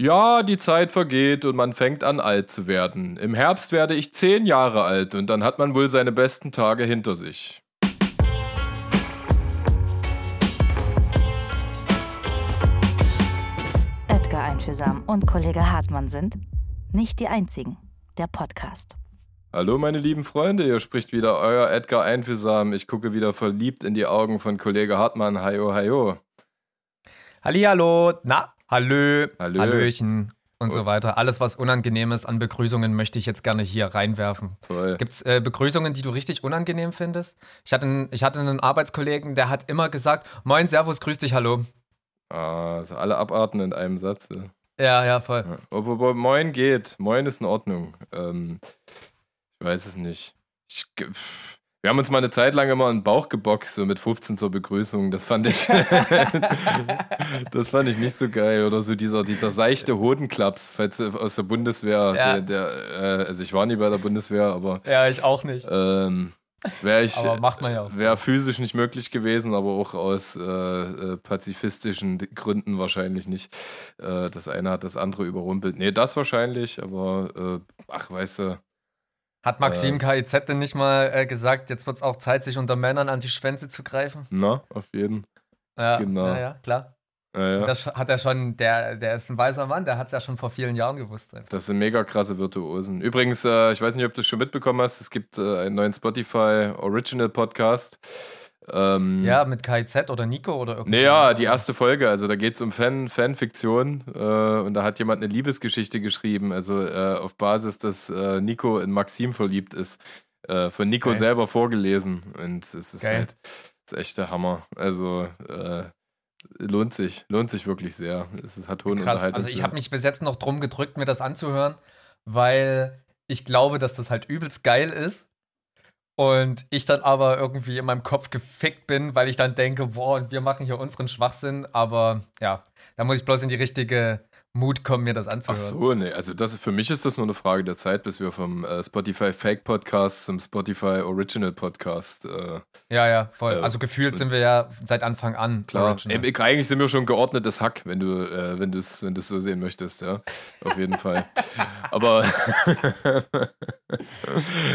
Ja, die Zeit vergeht und man fängt an alt zu werden. Im Herbst werde ich zehn Jahre alt und dann hat man wohl seine besten Tage hinter sich. Edgar Einfühlsam und Kollege Hartmann sind nicht die einzigen. Der Podcast. Hallo meine lieben Freunde, hier spricht wieder euer Edgar Einfühlsam. Ich gucke wieder verliebt in die Augen von Kollege Hartmann. Hajo, hajo. Hallihallo, na, hallö, Hallö. Hallöchen und Und- so weiter. Alles, was Unangenehmes an Begrüßungen möchte ich jetzt gerne hier reinwerfen. Gibt es äh, Begrüßungen, die du richtig unangenehm findest? Ich hatte, einen, ich hatte einen Arbeitskollegen, der hat immer gesagt, moin, servus, grüß dich, hallo. Ah, also alle abarten in einem Satz. ja. Ja, voll. Ja. Obwohl, Moin geht. Moin ist in Ordnung. Ähm, ich weiß es nicht. Ich, pff. Wir haben uns mal eine Zeit lang immer in den Bauch geboxt, so mit 15 zur Begrüßung. Das fand ich, das fand ich nicht so geil. Oder so dieser, dieser seichte Hodenklaps, falls aus der Bundeswehr, Ja. der, der, äh, also ich war nie bei der Bundeswehr, aber Ja, ich auch nicht. ähm, wäre ich, Aber macht man ja auch. wäre physisch nicht möglich gewesen, aber auch aus äh, äh, pazifistischen Gründen wahrscheinlich nicht. Äh, das eine hat das andere überrumpelt. Nee, das wahrscheinlich, aber äh, ach, weißt du, Hat Maxim KIZ denn nicht mal äh, gesagt, jetzt wird es auch Zeit, sich unter Männern an die Schwänze zu greifen? na, auf jeden. Ja, Genau. ja, ja klar. Äh, ja. Das hat er schon, der, der ist ein weiser Mann, der hat es ja schon vor vielen Jahren gewusst. Einfach. Das sind mega krasse Virtuosen. Übrigens, äh, ich weiß nicht, ob du es schon mitbekommen hast, es gibt äh, einen neuen Spotify Original Podcast. Ähm, Ja, mit KIZ oder Nico oder irgendwie. Naja, die erste Folge, also da geht es um Fan, Fanfiktion äh, und da hat jemand eine Liebesgeschichte geschrieben, also äh, auf Basis, dass äh, Nico in Maxim verliebt ist, äh, von Nico Geil. selber vorgelesen und es ist Geil. halt das ist echt der Hammer. Also äh, lohnt sich, lohnt sich wirklich sehr. Es ist, hat hohen Krass. Also ich habe mich bis jetzt noch drum gedrückt, mir das anzuhören, weil ich glaube, dass das halt übelst geil ist. Und ich dann aber irgendwie in meinem Kopf gefickt bin, weil ich dann denke, boah, und wir machen hier unseren Schwachsinn. Aber ja, da muss ich bloß in die richtige Mut kommen, mir das Ach anzuhören. so, nee, also das, für mich ist das nur eine Frage der Zeit, bis wir vom äh, Spotify Fake Podcast zum Spotify Original Podcast äh, Ja, ja, voll. Ja. Also gefühlt sind wir ja seit Anfang an. Klar. Ey, eigentlich sind wir schon geordnetes Hack, wenn du äh, wenn es wenn du's so sehen möchtest, ja, auf jeden Fall. Aber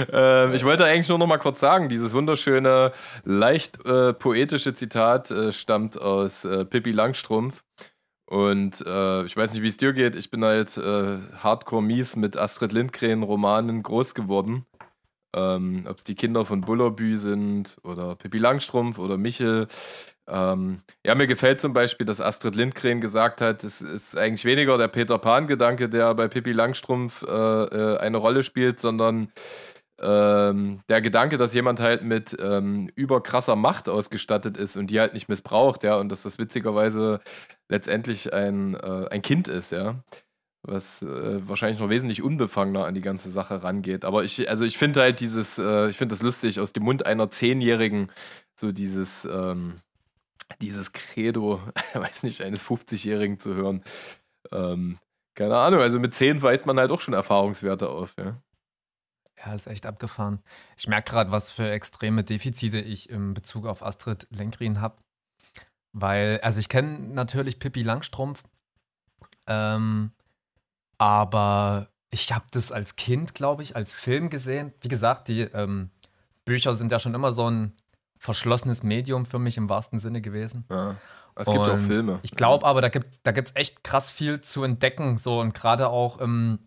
ähm, ich wollte eigentlich nur noch mal kurz sagen, dieses wunderschöne, leicht äh, poetische Zitat äh, stammt aus äh, Pippi Langstrumpf. Und äh, ich weiß nicht, wie es dir geht. Ich bin halt äh, hardcore mies mit Astrid Lindgren Romanen groß geworden. Ähm, Ob es die Kinder von Bullerbü sind oder Pippi Langstrumpf oder Michel. Ähm, ja, mir gefällt zum Beispiel, dass Astrid Lindgren gesagt hat, es ist eigentlich weniger der Peter Pan-Gedanke, der bei Pippi Langstrumpf äh, äh, eine Rolle spielt, sondern ähm, der Gedanke, dass jemand halt mit ähm, überkrasser Macht ausgestattet ist und die halt nicht missbraucht, ja, und dass das witzigerweise letztendlich ein, äh, ein Kind ist, ja. Was äh, wahrscheinlich noch wesentlich unbefangener an die ganze Sache rangeht. Aber ich, also ich finde halt dieses, äh, ich finde das lustig, aus dem Mund einer Zehnjährigen so dieses, ähm, dieses Credo, weiß nicht, eines 50-Jährigen zu hören. Ähm, keine Ahnung, also mit 10 weist man halt auch schon Erfahrungswerte auf, ja. Ja, ist echt abgefahren. Ich merke gerade, was für extreme Defizite ich im Bezug auf Astrid Lindgren habe. Weil, also ich kenne natürlich Pippi Langstrumpf, ähm, aber ich habe das als Kind, glaube ich, als Film gesehen. Wie gesagt, die ähm, Bücher sind ja schon immer so ein verschlossenes Medium für mich im wahrsten Sinne gewesen. ja. Es gibt auch Und Filme. Ich glaube aber, da gibt es da gibt's echt krass viel zu entdecken. So und gerade auch im,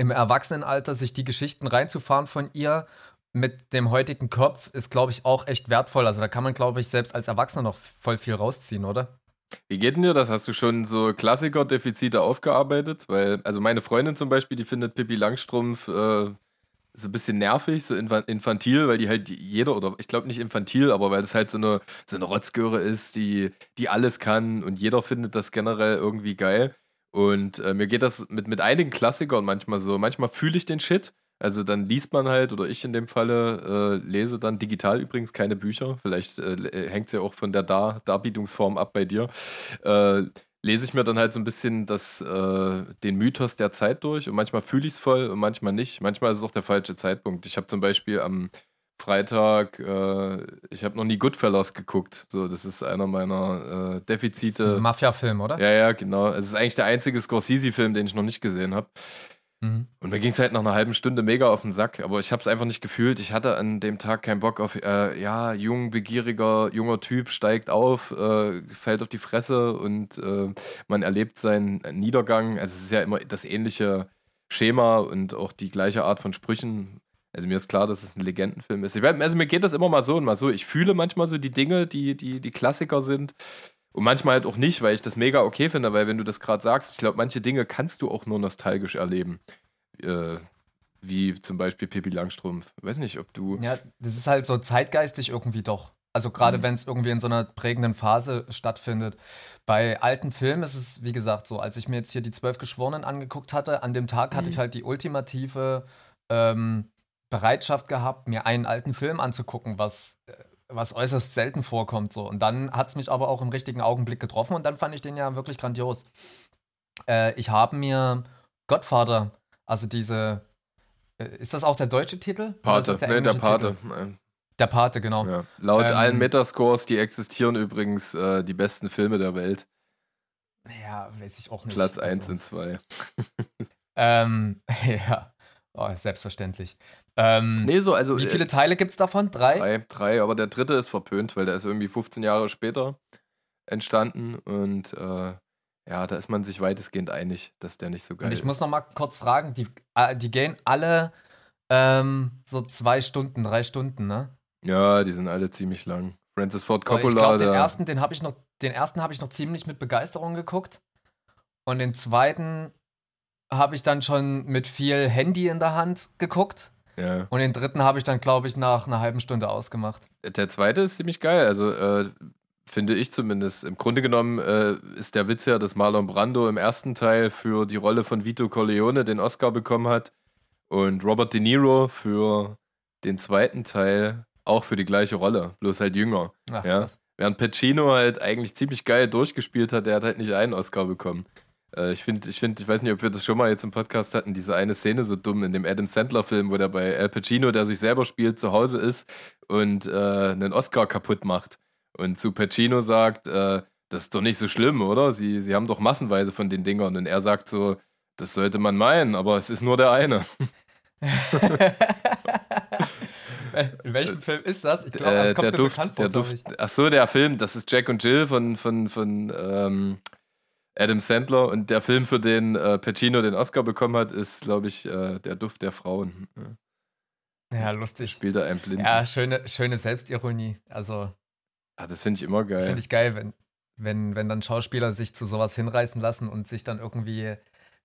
im Erwachsenenalter, sich die Geschichten reinzufahren von ihr mit dem heutigen Kopf, ist, glaube ich, auch echt wertvoll. Also da kann man, glaube ich, selbst als Erwachsener noch voll viel rausziehen, oder? Wie geht denn dir das? Hast du schon so Klassiker-Defizite aufgearbeitet? Weil, also meine Freundin zum Beispiel, die findet Pippi Langstrumpf äh, so ein bisschen nervig, so infa- infantil, weil die halt jeder, oder ich glaube nicht infantil, aber weil das halt so eine, so eine Rotzgöre ist, die, die alles kann und jeder findet das generell irgendwie geil. Und äh, mir geht das mit, mit einigen Klassikern manchmal so. Manchmal fühle ich den Shit. Also dann liest man halt, oder ich in dem Falle, äh, lese dann digital übrigens keine Bücher. Vielleicht äh, hängt es ja auch von der Dar Darbietungsform ab bei dir. Äh, lese ich mir dann halt so ein bisschen das, äh, den Mythos der Zeit durch und manchmal fühle ich es voll und manchmal nicht. Manchmal ist es auch der falsche Zeitpunkt. Ich habe zum Beispiel am Freitag, äh, ich habe noch nie Goodfellas geguckt. So, das ist einer meiner äh, Defizite. Mafia-Film, oder? Ja, ja, genau. Es ist eigentlich der einzige Scorsese-Film, den ich noch nicht gesehen habe. Mhm. Und mir ging es halt nach einer halben Stunde mega auf den Sack, aber ich habe es einfach nicht gefühlt. Ich hatte an dem Tag keinen Bock auf, äh, ja, jung, begieriger, junger Typ steigt auf, äh, fällt auf die Fresse und äh, man erlebt seinen Niedergang. Also es ist ja immer das ähnliche Schema und auch die gleiche Art von Sprüchen. Also mir ist klar, dass es ein Legendenfilm ist. Also mir geht das immer mal so und mal so. Ich fühle manchmal so die Dinge, die, die, die Klassiker sind. Und manchmal halt auch nicht, weil ich das mega okay finde, weil wenn du das gerade sagst, ich glaube, manche Dinge kannst du auch nur nostalgisch erleben. Äh, wie zum Beispiel Pippi Langstrumpf. Weiß nicht, ob du. Ja, das ist halt so zeitgeistig irgendwie doch. Also gerade mhm. wenn es irgendwie in so einer prägenden Phase stattfindet. Bei alten Filmen ist es, wie gesagt, so, als ich mir jetzt hier die Zwölf Geschworenen angeguckt hatte, an dem Tag mhm. hatte ich halt die ultimative ähm, Bereitschaft gehabt, mir einen alten Film anzugucken, was, äh, was äußerst selten vorkommt. So. Und dann hat es mich aber auch im richtigen Augenblick getroffen und dann fand ich den ja wirklich grandios. Äh, ich habe mir Godfather, also diese, äh, ist das auch der deutsche Titel? Pate, der nee, der Pate. Der Pate, genau. Ja. Laut ähm, allen Metascores, die existieren übrigens äh, die besten Filme der Welt. Ja, weiß ich auch nicht. Platz 1 also. und 2. ähm, ja, oh, selbstverständlich. Ähm, nee, so, also. Wie viele äh, Teile gibt es davon? Drei? Drei, drei, aber der dritte ist verpönt, weil der ist irgendwie 15 Jahre später entstanden und äh, ja, da ist man sich weitestgehend einig, dass der nicht so geil ist. Und ich ist. muss noch mal kurz fragen, die, äh, die gehen alle ähm, so zwei Stunden, drei Stunden, ne? Ja, die sind alle ziemlich lang. Francis Ford Coppola. Ich glaube, den ersten, den habe ich noch, den ersten habe ich noch ziemlich mit Begeisterung geguckt. Und den zweiten habe ich dann schon mit viel Handy in der Hand geguckt. Ja. Und den dritten habe ich dann, glaube ich, nach einer halben Stunde ausgemacht. Der zweite ist ziemlich geil. Also, äh, finde ich zumindest. Im Grunde genommen äh, ist der Witz ja, dass Marlon Brando im ersten Teil für die Rolle von Vito Corleone den Oscar bekommen hat und Robert De Niro für den zweiten Teil auch für die gleiche Rolle, bloß halt jünger. Ach, ja? Während Pacino halt eigentlich ziemlich geil durchgespielt hat, der hat halt nicht einen Oscar bekommen. Äh, ich finde, ich finde, ich weiß nicht, ob wir das schon mal jetzt im Podcast hatten, diese eine Szene so dumm in dem Adam Sandler-Film, wo der bei Al Pacino, der sich selber spielt, zu Hause ist und äh, einen Oscar kaputt macht. Und zu Pacino sagt, äh, das ist doch nicht so schlimm, oder? Sie, sie haben doch massenweise von den Dingern. Und er sagt so, das sollte man meinen, aber es ist nur der eine. In welchem Film ist das? Ich glaube, das äh, kommt der Duft, vor, der Duft. Ach so, der Film, das ist Jack und Jill von, von, von ähm, Adam Sandler und der Film, für den äh, Pacino den Oscar bekommen hat, ist, glaube ich, äh, der Duft der Frauen. Ja, lustig. Spielt er ein Blinden. Ja, schöne, schöne Selbstironie. Also. Ah, das finde ich immer geil. Finde ich geil, wenn, wenn, wenn dann Schauspieler sich zu sowas hinreißen lassen und sich dann irgendwie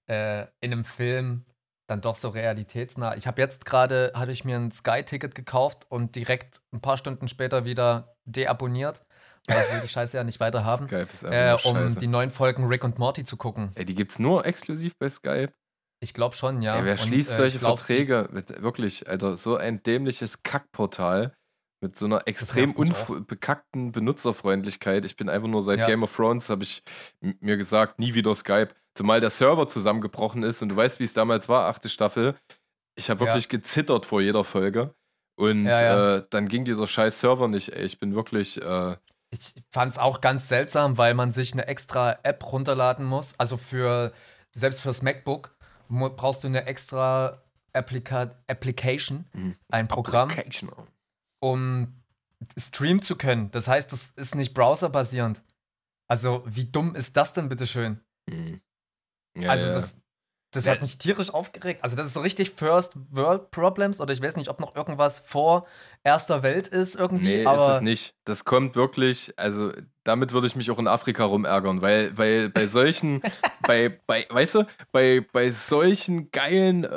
äh, in einem Film dann doch so realitätsnah. Ich habe jetzt gerade, hatte ich mir ein Sky-Ticket gekauft und direkt ein paar Stunden später wieder deabonniert, weil ich will die Scheiße ja nicht weiter haben, äh, um Scheiße. die neuen Folgen Rick und Morty zu gucken. Ey, die gibt's nur exklusiv bei Skype. Ich glaube schon, ja. Ey, wer schließt und, äh, solche glaub, Verträge? Mit, wirklich, Alter, so ein dämliches Kackportal mit so einer extrem bekackten Benutzerfreundlichkeit. Ich bin einfach nur seit ja. Game of Thrones, habe ich mir gesagt, nie wieder Skype. Zumal der Server zusammengebrochen ist und du weißt, wie es damals war, achte Staffel. Ich habe wirklich ja. gezittert vor jeder Folge. Und ja, äh, dann ging dieser scheiß Server nicht, ey. Ich bin wirklich. Äh, ich fand es auch ganz seltsam, weil man sich eine extra App runterladen muss. Also für, selbst fürs MacBook brauchst du eine extra Applica Application, mhm. ein Programm, Application. um streamen zu können. Das heißt, das ist nicht browserbasierend. Also, wie dumm ist das denn, bitteschön? Mhm. Ja, also, ja. das, das hat mich tierisch aufgeregt. Also, das ist so richtig First World Problems oder ich weiß nicht, ob noch irgendwas vor Erster Welt ist irgendwie. Nee, aber ist es nicht. Das kommt wirklich, also damit würde ich mich auch in Afrika rumärgern, weil, weil bei solchen, bei, bei, weißt du, bei, bei solchen geilen, äh,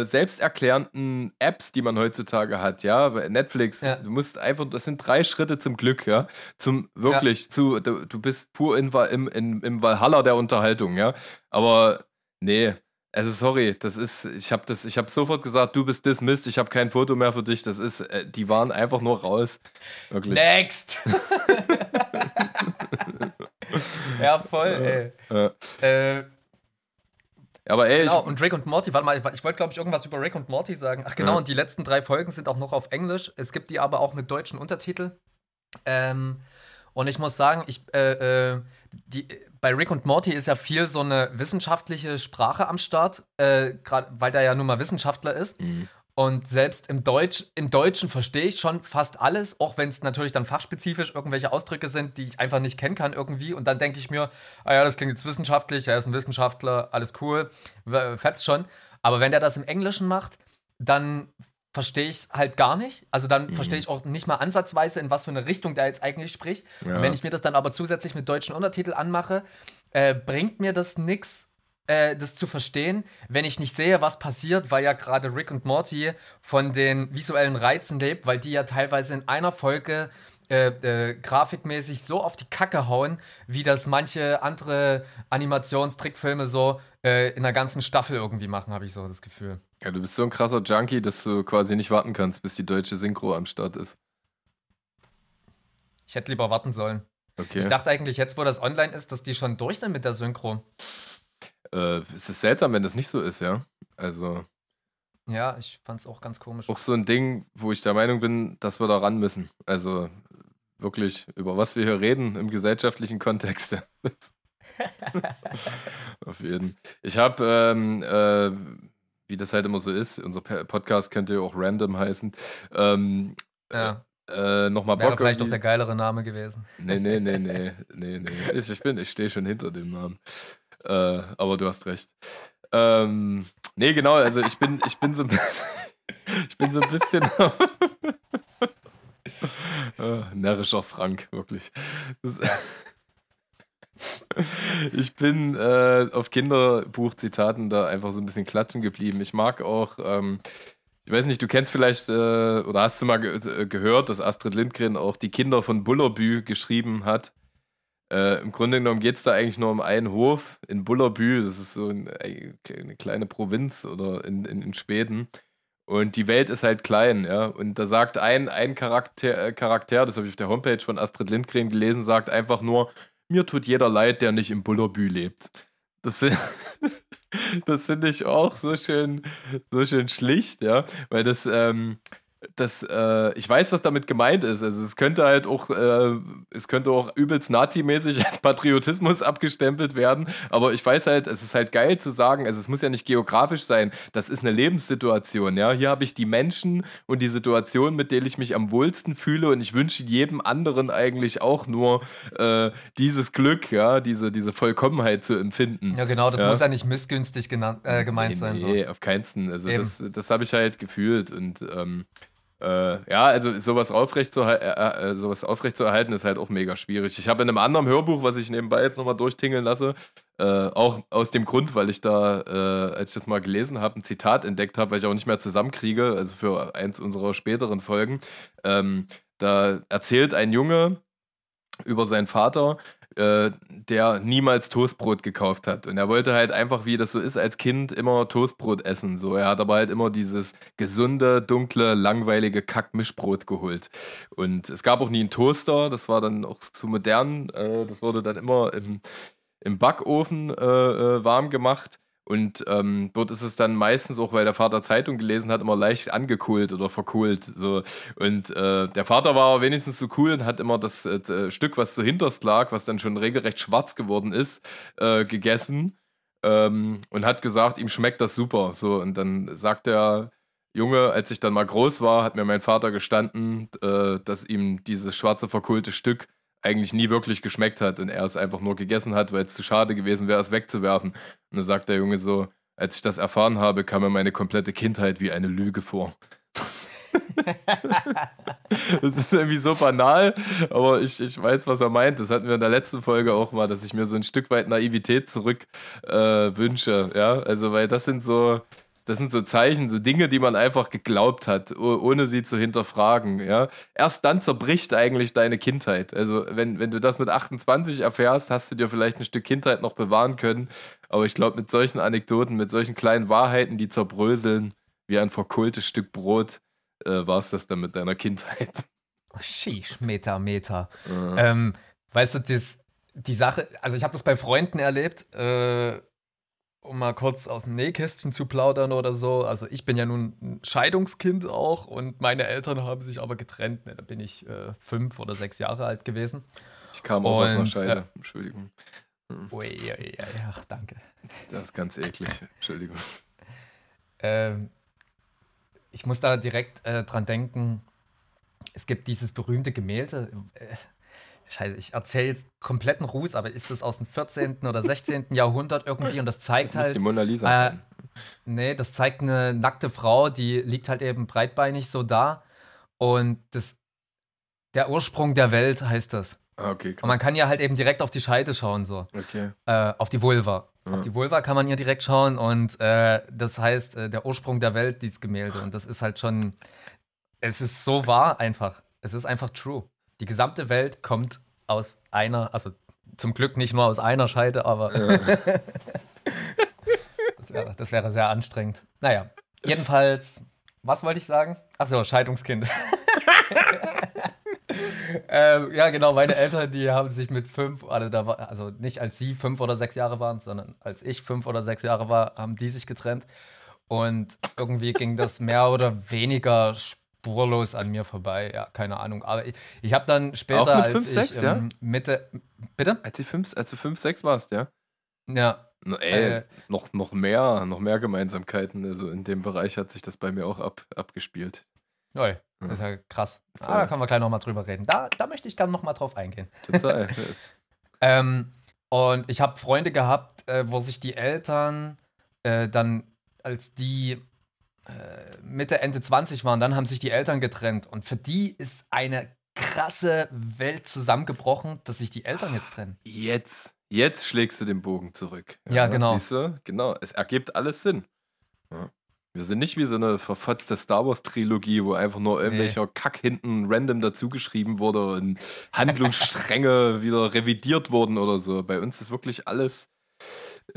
äh, selbsterklärenden Apps, die man heutzutage hat, ja, bei Netflix, ja. du musst einfach, das sind drei Schritte zum Glück, ja, zum wirklich, ja. zu, du, du bist pur in, im, in, im Valhalla der Unterhaltung, ja, aber nee, also sorry, das ist, ich habe das, ich habe sofort gesagt, du bist dismissed, ich habe kein Foto mehr für dich. Das ist, äh, die waren einfach nur raus. Wirklich. Next. ja, voll, ey. Ja. Äh, Aber ey, Genau, ich, und Rick und Morty, warte mal, ich wollte, glaube ich, irgendwas über Rick und Morty sagen. Ach genau, Ja. und die letzten drei Folgen sind auch noch auf Englisch. Es gibt die aber auch mit deutschen Untertiteln. Ähm, und ich muss sagen, ich, äh, äh, die, bei Rick und Morty ist ja viel so eine wissenschaftliche Sprache am Start, äh, gerade weil der ja nun mal Wissenschaftler ist. Mhm. Und selbst im Deutsch, im Deutschen verstehe ich schon fast alles, auch wenn es natürlich dann fachspezifisch irgendwelche Ausdrücke sind, die ich einfach nicht kennen kann irgendwie. Und dann denke ich mir, ah ja, das klingt jetzt wissenschaftlich, er ist ein Wissenschaftler, alles cool, fetzt schon. Aber wenn der das im Englischen macht, dann verstehe ich es halt gar nicht. Also dann Mhm. verstehe ich auch nicht mal ansatzweise, in was für eine Richtung der jetzt eigentlich spricht. Ja. Und wenn ich mir das dann aber zusätzlich mit deutschen Untertiteln anmache, äh, bringt mir das nichts, äh, das zu verstehen, wenn ich nicht sehe, was passiert, weil ja gerade Rick und Morty von den visuellen Reizen lebt, weil die ja teilweise in einer Folge äh, äh, grafikmäßig so auf die Kacke hauen, wie das manche andere Animationstrickfilme so äh, in der ganzen Staffel irgendwie machen, habe ich so das Gefühl. Ja, du bist so ein krasser Junkie, dass du quasi nicht warten kannst, bis die deutsche Synchro am Start ist. Ich hätte lieber warten sollen. Okay. Ich dachte eigentlich jetzt, wo das online ist, dass die schon durch sind mit der Synchro. äh, es ist seltsam, wenn das nicht so ist, ja. Also Ja, ich fand es auch ganz komisch. auch so ein Ding, wo ich der Meinung bin, dass wir da ran müssen. Also wirklich, über was wir hier reden im gesellschaftlichen Kontext. Auf jeden. Ich habe, ähm, äh, wie das halt immer so ist, unser Podcast könnte ja auch random heißen, ähm, Ja, äh, nochmal wäre Bock vielleicht doch der geilere Name gewesen. Nee, nee, nee, nee, nee, nee. Ich, ich bin, ich stehe schon hinter dem Namen. Äh, aber du hast recht. Ähm, nee, genau, also ich bin, ich bin so ein bisschen, ich bin so ein bisschen äh, närrischer Frank, wirklich. Das, ich bin äh, auf Kinderbuchzitaten da einfach so ein bisschen klatschen geblieben. Ich mag auch, ähm, ich weiß nicht, du kennst vielleicht äh, oder hast du mal ge äh, gehört, dass Astrid Lindgren auch die Kinder von Bullerbü geschrieben hat. Äh, Im Grunde genommen geht es da eigentlich nur um einen Hof in Bullerbü. Das ist so ein, äh, eine kleine Provinz oder in, in, in Schweden. Und die Welt ist halt klein, ja. Und da sagt ein, ein Charakter, äh, Charakter, das habe ich auf der Homepage von Astrid Lindgren gelesen, sagt einfach nur, mir tut jeder leid, der nicht im Bullerbü lebt. Das, das finde ich auch so schön, so schön schlicht, ja. Weil das, ähm, das, äh, ich weiß, was damit gemeint ist. Also es könnte halt auch, äh, es könnte auch übelst nazimäßig als Patriotismus abgestempelt werden. Aber ich weiß halt, es ist halt geil zu sagen, also es muss ja nicht geografisch sein. Das ist eine Lebenssituation, ja. Hier habe ich die Menschen und die Situation, mit denen ich mich am wohlsten fühle. Und ich wünsche jedem anderen eigentlich auch nur äh, dieses Glück, ja, diese, diese Vollkommenheit zu empfinden. Ja, genau, das Ja. muss ja nicht missgünstig genannt, äh, gemeint sein. So. Nee, auf keinsten. Also Eben. das, das habe ich halt gefühlt und ähm, äh, ja, also sowas aufrecht, zu, äh, äh, sowas aufrecht ist halt auch mega schwierig. Ich habe in einem anderen Hörbuch, was ich nebenbei jetzt nochmal durchtingeln lasse, äh, auch aus dem Grund, weil ich da, äh, als ich das mal gelesen habe, ein Zitat entdeckt habe, weil ich auch nicht mehr zusammenkriege, also für eins unserer späteren Folgen. Ähm, da erzählt ein Junge über seinen Vater, äh, der niemals Toastbrot gekauft hat. Und er wollte halt einfach, wie das so ist, als Kind immer Toastbrot essen. So, er hat aber halt immer dieses gesunde, dunkle, langweilige Kack-Mischbrot geholt. Und es gab auch nie einen Toaster, das war dann auch zu modern. Äh, das wurde dann immer im, im Backofen äh, äh, warm gemacht. Und ähm, dort ist es dann meistens auch, weil der Vater Zeitung gelesen hat, immer leicht angekohlt oder verkohlt. So. Und äh, der Vater war wenigstens so cool und hat immer das äh, Stück, was so hinterst lag, was dann schon regelrecht schwarz geworden ist, äh, gegessen. Ähm, und hat gesagt, ihm schmeckt das super. So, und dann sagt der Junge, als ich dann mal groß war, hat mir mein Vater gestanden, äh, dass ihm dieses schwarze verkohlte Stück eigentlich nie wirklich geschmeckt hat und er es einfach nur gegessen hat, weil es zu schade gewesen wäre, es wegzuwerfen. Und dann sagt der Junge so, als ich das erfahren habe, kam mir meine komplette Kindheit wie eine Lüge vor. das ist irgendwie so banal, aber ich, ich weiß, was er meint. Das hatten wir in der letzten Folge auch mal, dass ich mir so ein Stück weit Naivität zurück äh, wünsche. Ja, also, weil das sind so, das sind so Zeichen, so Dinge, die man einfach geglaubt hat, oh- ohne sie zu hinterfragen. Ja? Erst dann zerbricht eigentlich deine Kindheit. Also, wenn, wenn du das mit 28 erfährst, hast du dir vielleicht ein Stück Kindheit noch bewahren können. Aber ich glaube, mit solchen Anekdoten, mit solchen kleinen Wahrheiten, die zerbröseln, wie ein verkohltes Stück Brot, äh, war es das dann mit deiner Kindheit. Oh, Sheesh, Meta, Meta. Äh, Ähm, weißt du, das, die Sache, also ich habe das bei Freunden erlebt, äh, um mal kurz aus dem Nähkästchen zu plaudern oder so. Also ich bin ja nun ein Scheidungskind auch und meine Eltern haben sich aber getrennt. Ne, da bin ich äh, fünf oder sechs Jahre alt gewesen. Ich kam auch und, aus einer Scheide. Äh, Entschuldigung. Hm. Ui, ui, ui, ach, danke. Das ist ganz eklig. Entschuldigung. Ähm, ich muss da direkt äh, dran denken. Es gibt dieses berühmte Gemälde. Scheiße, ich erzähle jetzt kompletten Ruß, aber ist das aus dem 14. oder 16. Jahrhundert irgendwie und das zeigt das halt. die Mona Lisa äh, sein. Nee, das zeigt eine nackte Frau, die liegt halt eben breitbeinig so da. Und das, der Ursprung der Welt heißt das. Ah, okay, krass. Und man kann ja halt eben direkt auf die Scheide schauen, so. Okay. Äh, auf die Vulva. Ja. Auf die Vulva kann man ja direkt schauen und äh, das heißt, äh, der Ursprung der Welt, dieses Gemälde. Und das ist halt schon, es ist so wahr einfach. Es ist einfach true. Die gesamte Welt kommt aus einer, also zum Glück nicht nur aus einer Scheide, aber ja. das, wäre, das wäre sehr anstrengend. Naja, jedenfalls, was wollte ich sagen? Achso, Scheidungskind. ähm, ja, genau, meine Eltern, die haben sich mit fünf, also, da war, also nicht als sie fünf oder sechs Jahre waren, sondern als ich fünf oder sechs Jahre war, haben die sich getrennt. Und irgendwie ging das mehr oder weniger spurlos an mir vorbei. Ja, keine Ahnung. Aber ich, ich habe dann später, Auch mit als 5, 6, ich ja? Mitte, bitte? Als, du 5, als du 5, 6 warst, ja? Ja. No, ey, äh, noch, noch mehr, noch mehr Gemeinsamkeiten. Also in dem Bereich hat sich das bei mir auch ab, abgespielt. Oi, das ist ja krass. Ah, da können wir gleich nochmal drüber reden. Da, da möchte ich gerne nochmal drauf eingehen. Total. ähm, und ich habe Freunde gehabt, äh, wo sich die Eltern äh, dann, als die Mitte, Ende 20 waren, dann haben sich die Eltern getrennt. Und für die ist eine krasse Welt zusammengebrochen, dass sich die Eltern jetzt trennen. Jetzt, jetzt schlägst du den Bogen zurück. Ja, ja genau. Siehst du? Genau. Es ergibt alles Sinn. Ja. Wir sind nicht wie so eine verfotzte Star Wars-Trilogie, wo einfach nur irgendwelcher nee. Kack hinten random dazugeschrieben wurde und Handlungsstränge wieder revidiert wurden oder so. Bei uns ist wirklich alles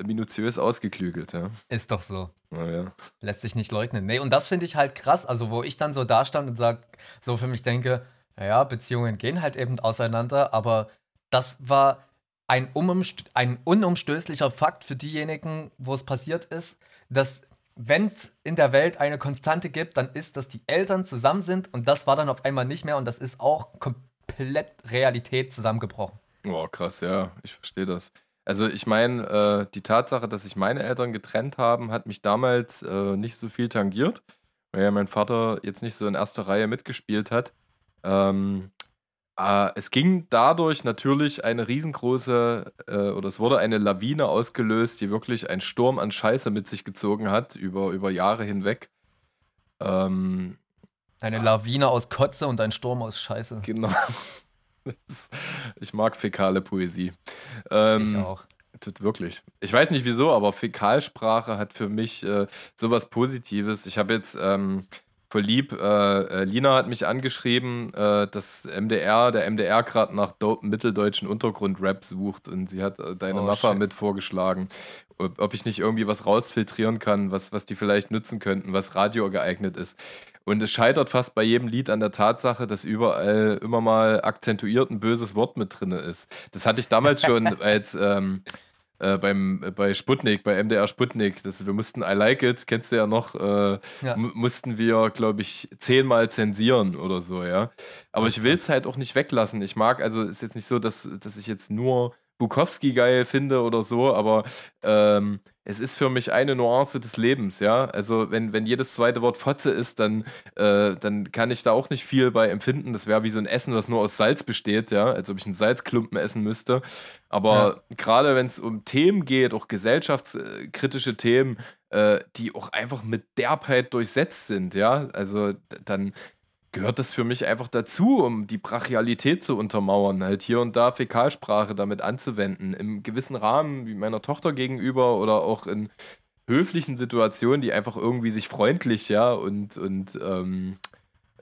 minutiös ausgeklügelt, ja. Ist doch so. Ja. Lässt sich nicht leugnen. Nee, und das finde ich halt krass, also wo ich dann so da stand und sag, so für mich denke, naja, Beziehungen gehen halt eben auseinander, aber das war ein, ein unumstößlicher Fakt für diejenigen, wo es passiert ist, dass wenn es in der Welt eine Konstante gibt, dann ist, dass die Eltern zusammen sind und das war dann auf einmal nicht mehr und das ist auch komplett Realität zusammengebrochen. Boah, krass, ja, ich verstehe das. Also ich meine, äh, die Tatsache, dass sich meine Eltern getrennt haben, hat mich damals äh, nicht so viel tangiert, weil ja mein Vater jetzt nicht so in erster Reihe mitgespielt hat. Ähm, äh, es ging dadurch natürlich eine riesengroße, äh, oder es wurde eine Lawine ausgelöst, die wirklich einen Sturm an Scheiße mit sich gezogen hat, über, über Jahre hinweg. Ähm, eine Lawine aus Kotze und ein Sturm aus Scheiße. Genau. Ich mag fäkale Poesie. Ähm, ich auch. Tut wirklich. Ich weiß nicht wieso, aber Fäkalsprache hat für mich äh, sowas Positives. Ich habe jetzt ähm, voll lieb, äh, äh, Lina hat mich angeschrieben, äh, dass MDR, der MDR gerade nach mitteldeutschen Untergrundrap sucht und sie hat äh, deine oh, Maffa mit vorgeschlagen, ob, ob ich nicht irgendwie was rausfiltrieren kann, was, was die vielleicht nutzen könnten, was Radio geeignet ist. Und es scheitert fast bei jedem Lied an der Tatsache, dass überall immer mal akzentuiert ein böses Wort mit drin ist. Das hatte ich damals schon als ähm, äh, beim, bei Sputnik, bei MDR Sputnik. Das, wir mussten I Like It, kennst du ja noch, äh, ja. mussten wir, glaube ich, zehnmal zensieren oder so, ja. Aber ich will es halt auch nicht weglassen. Ich mag, also ist jetzt nicht so, dass, dass ich jetzt nur Bukowski geil finde oder so, aber ähm, es ist für mich eine Nuance des Lebens, ja. Also wenn, wenn jedes zweite Wort Fotze ist, dann, äh, dann kann ich da auch nicht viel bei empfinden. Das wäre wie so ein Essen, was nur aus Salz besteht, ja, als ob ich einen Salzklumpen essen müsste. Aber ja. gerade wenn es um Themen geht, auch gesellschaftskritische Themen, äh, die auch einfach mit Derbheit durchsetzt sind, ja, also dann gehört das für mich einfach dazu, um die Brachialität zu untermauern, halt hier und da Fäkalsprache damit anzuwenden, im gewissen Rahmen, wie meiner Tochter gegenüber oder auch in höflichen Situationen, die einfach irgendwie sich freundlich, ja, und, und ähm,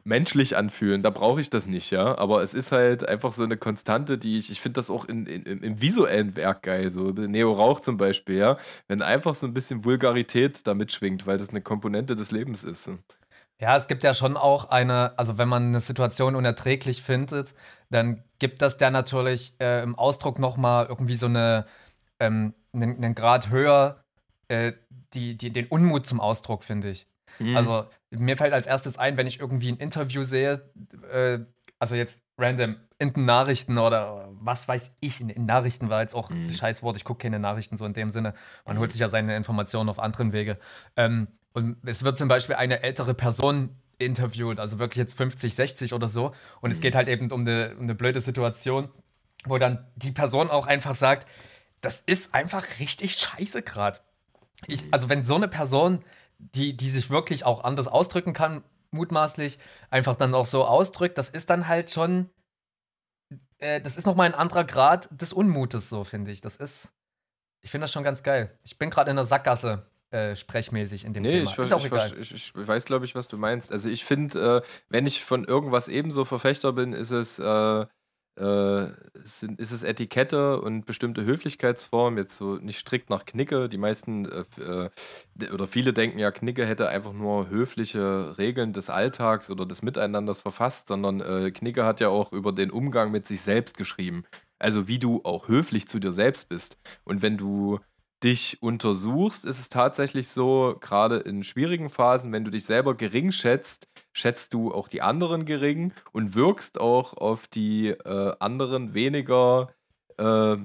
menschlich anfühlen. Da brauche ich das nicht, ja. Aber es ist halt einfach so eine Konstante, die ich, ich finde das auch in, in, im visuellen Werk geil. So Neo Rauch zum Beispiel, ja. Wenn einfach so ein bisschen Vulgarität da mitschwingt, weil das eine Komponente des Lebens ist. Ja, es gibt ja schon auch eine, also wenn man eine Situation unerträglich findet, dann gibt das der natürlich äh, im Ausdruck nochmal irgendwie so eine, ähm, einen, einen Grad höher äh, die, die, den Unmut zum Ausdruck, finde ich. Mhm. Also mir fällt als erstes ein, wenn ich irgendwie ein Interview sehe, äh, also jetzt random in den Nachrichten oder was weiß ich, in, in Nachrichten war jetzt auch mhm. Scheißwort, ich gucke keine Nachrichten so in dem Sinne. Man mhm. holt sich ja seine Informationen auf anderen Wege. Ähm, und es wird zum Beispiel eine ältere Person interviewt, also wirklich jetzt 50, 60 oder so. Und mhm. es geht halt eben um eine, um eine blöde Situation, wo dann die Person auch einfach sagt, das ist einfach richtig scheiße gerade. Mhm. Also wenn so eine Person, die, die sich wirklich auch anders ausdrücken kann, mutmaßlich, einfach dann auch so ausdrückt, das ist dann halt schon, äh, das ist nochmal ein anderer Grad des Unmutes, so finde ich. Das ist, ich finde das schon ganz geil. Ich bin gerade in der Sackgasse äh, sprechmäßig in dem nee, Thema. Ich, ist auch ich, egal. Ich, ich weiß, glaube ich, was du meinst. Also ich finde, äh, wenn ich von irgendwas ebenso Verfechter bin, ist es, äh, äh, sind, ist es Etikette und bestimmte Höflichkeitsformen, jetzt so nicht strikt nach Knicke. Die meisten äh, oder viele denken ja, Knicke hätte einfach nur höfliche Regeln des Alltags oder des Miteinanders verfasst, sondern Knicke hat ja auch über den Umgang mit sich selbst geschrieben. Also wie du auch höflich zu dir selbst bist. Und wenn du dich untersuchst, ist es tatsächlich so, gerade in schwierigen Phasen, wenn du dich selber gering schätzt, schätzt du auch die anderen gering und wirkst auch auf die äh, anderen weniger äh,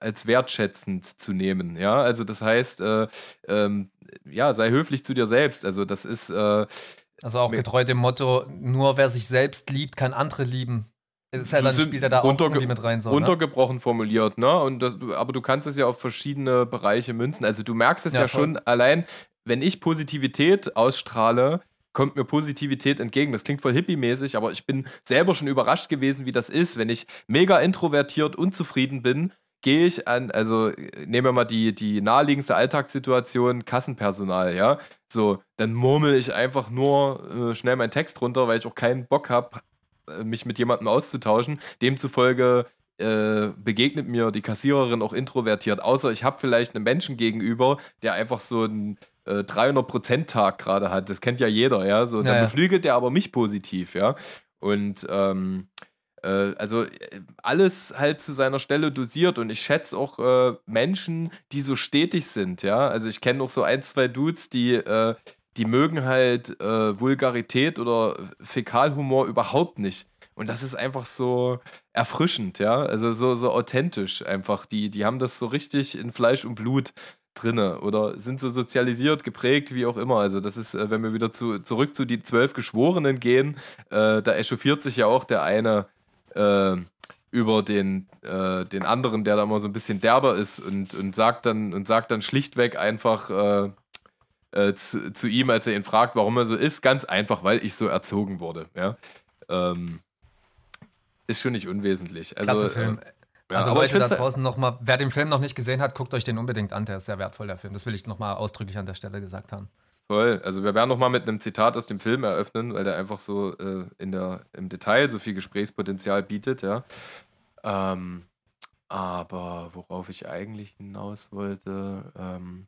als wertschätzend zu nehmen. Ja, also das heißt, äh, ähm, ja, sei höflich zu dir selbst. Also das ist. Äh, also auch getreu dem Motto, nur wer sich selbst liebt, kann andere lieben. Ist ja dann spielt er da runterge auch irgendwie mit rein. So, ne? runtergebrochen ne? formuliert, ne? Und das, aber du kannst es ja auf verschiedene Bereiche münzen. Also du merkst es ja, ja schon allein, wenn ich Positivität ausstrahle, kommt mir Positivität entgegen. Das klingt voll hippie-mäßig, aber ich bin selber schon überrascht gewesen, wie das ist, wenn ich mega introvertiert, unzufrieden bin, gehe ich an, also nehmen wir mal die, die naheliegendste Alltagssituation, Kassenpersonal, ja. So, dann murmel ich einfach nur äh, schnell meinen Text runter, weil ich auch keinen Bock habe, mich mit jemandem auszutauschen. Demzufolge äh, begegnet mir die Kassiererin auch introvertiert, außer ich habe vielleicht einen Menschen gegenüber, der einfach so einen äh, 300%-Tag gerade hat. Das kennt ja jeder, ja. So, dann ja. beflügelt der aber mich positiv, ja. Und ähm, äh, also äh, alles halt zu seiner Stelle dosiert und ich schätze auch äh, Menschen, die so stetig sind, ja. Also ich kenne auch so ein, zwei Dudes, die äh, die mögen halt äh, Vulgarität oder Fäkalhumor überhaupt nicht. Und das ist einfach so erfrischend, ja. Also so, so authentisch einfach. Die, die haben das so richtig in Fleisch und Blut drinne oder sind so sozialisiert, geprägt, wie auch immer. Also das ist, äh, wenn wir wieder zu, zurück zu die zwölf Geschworenen gehen, äh, da echauffiert sich ja auch der eine äh, über den, äh, den anderen, der da immer so ein bisschen derber ist und, und sagt dann und sagt dann schlichtweg einfach, äh, zu, zu, ihm, als er ihn fragt, warum er so ist. Ganz einfach, weil ich so erzogen wurde. Ja? Ähm, ist schon nicht unwesentlich. Also, Klasse Film. Äh, ja, also Leute da draußen nochmal, wer den Film noch nicht gesehen hat, guckt euch den unbedingt an, der ist sehr wertvoll, der Film. Das will ich nochmal ausdrücklich an der Stelle gesagt haben. Voll. Also wir werden nochmal mit einem Zitat aus dem Film eröffnen, weil der einfach so äh, in der, im Detail so viel Gesprächspotenzial bietet, ja. Ähm, aber worauf ich eigentlich hinaus wollte, ähm,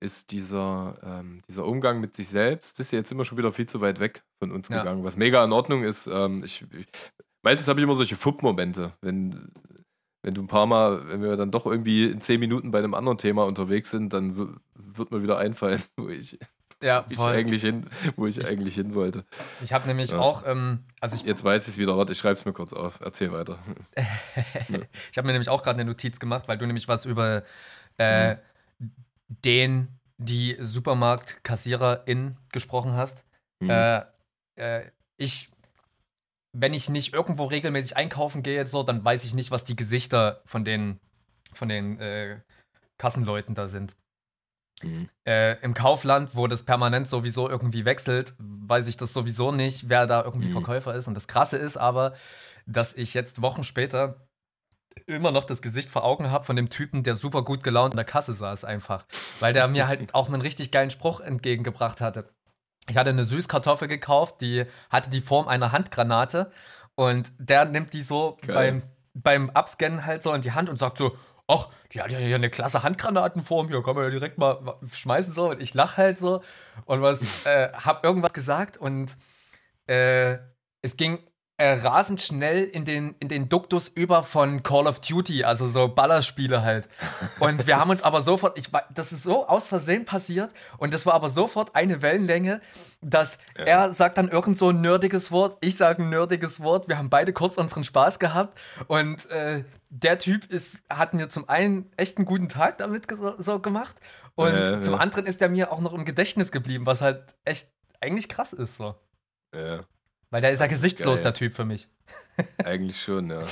ist dieser, ähm, dieser Umgang mit sich selbst, das ist ja jetzt immer schon wieder viel zu weit weg von uns ja. gegangen, was mega in Ordnung ist. Ähm, ich, ich, meistens habe ich immer solche Fupp-Momente, wenn, wenn du ein paar Mal, wenn wir dann doch irgendwie in zehn Minuten bei einem anderen Thema unterwegs sind, dann wird mir wieder einfallen, wo ich, ja, ich eigentlich hin, wo ich eigentlich hin wollte. Ich habe nämlich ja. auch, ähm, also ich, jetzt weiß ich es wieder. Warte, ich schreibe es mir kurz auf. Erzähl weiter. ich habe mir nämlich auch gerade eine Notiz gemacht, weil du nämlich was über äh, hm den die Supermarktkassiererin gesprochen hast. Mhm. Äh, äh, ich, wenn ich nicht irgendwo regelmäßig einkaufen gehe, so, dann weiß ich nicht, was die Gesichter von den, von den äh, Kassenleuten da sind. Mhm. Äh, Im Kaufland, wo das permanent sowieso irgendwie wechselt, weiß ich das sowieso nicht, wer da irgendwie mhm. Verkäufer ist. Und das Krasse ist aber, dass ich jetzt Wochen später immer noch das Gesicht vor Augen habe von dem Typen, der super gut gelaunt in der Kasse saß, einfach. Weil der mir halt auch einen richtig geilen Spruch entgegengebracht hatte. Ich hatte eine Süßkartoffel gekauft, die hatte die Form einer Handgranate und der nimmt die so beim, beim Abscannen halt so in die Hand und sagt so, ach, die hat ja hier eine klasse Handgranatenform, hier kann man ja direkt mal schmeißen so und ich lache halt so und was, äh, hab irgendwas gesagt und äh, es ging äh, rasend schnell in den, in den Duktus über von Call of Duty, also so Ballerspiele halt. Und wir haben uns aber sofort, ich, das ist so aus Versehen passiert und das war aber sofort eine Wellenlänge, dass ja. er sagt dann irgend so ein nerdiges Wort, ich sage ein nerdiges Wort, wir haben beide kurz unseren Spaß gehabt und äh, der Typ ist, hat mir zum einen echt einen guten Tag damit so gemacht und ja, zum anderen ist er mir auch noch im Gedächtnis geblieben, was halt echt eigentlich krass ist so. Ja. Weil der ist ja gesichtslos, der Typ für mich. Eigentlich schon, ja.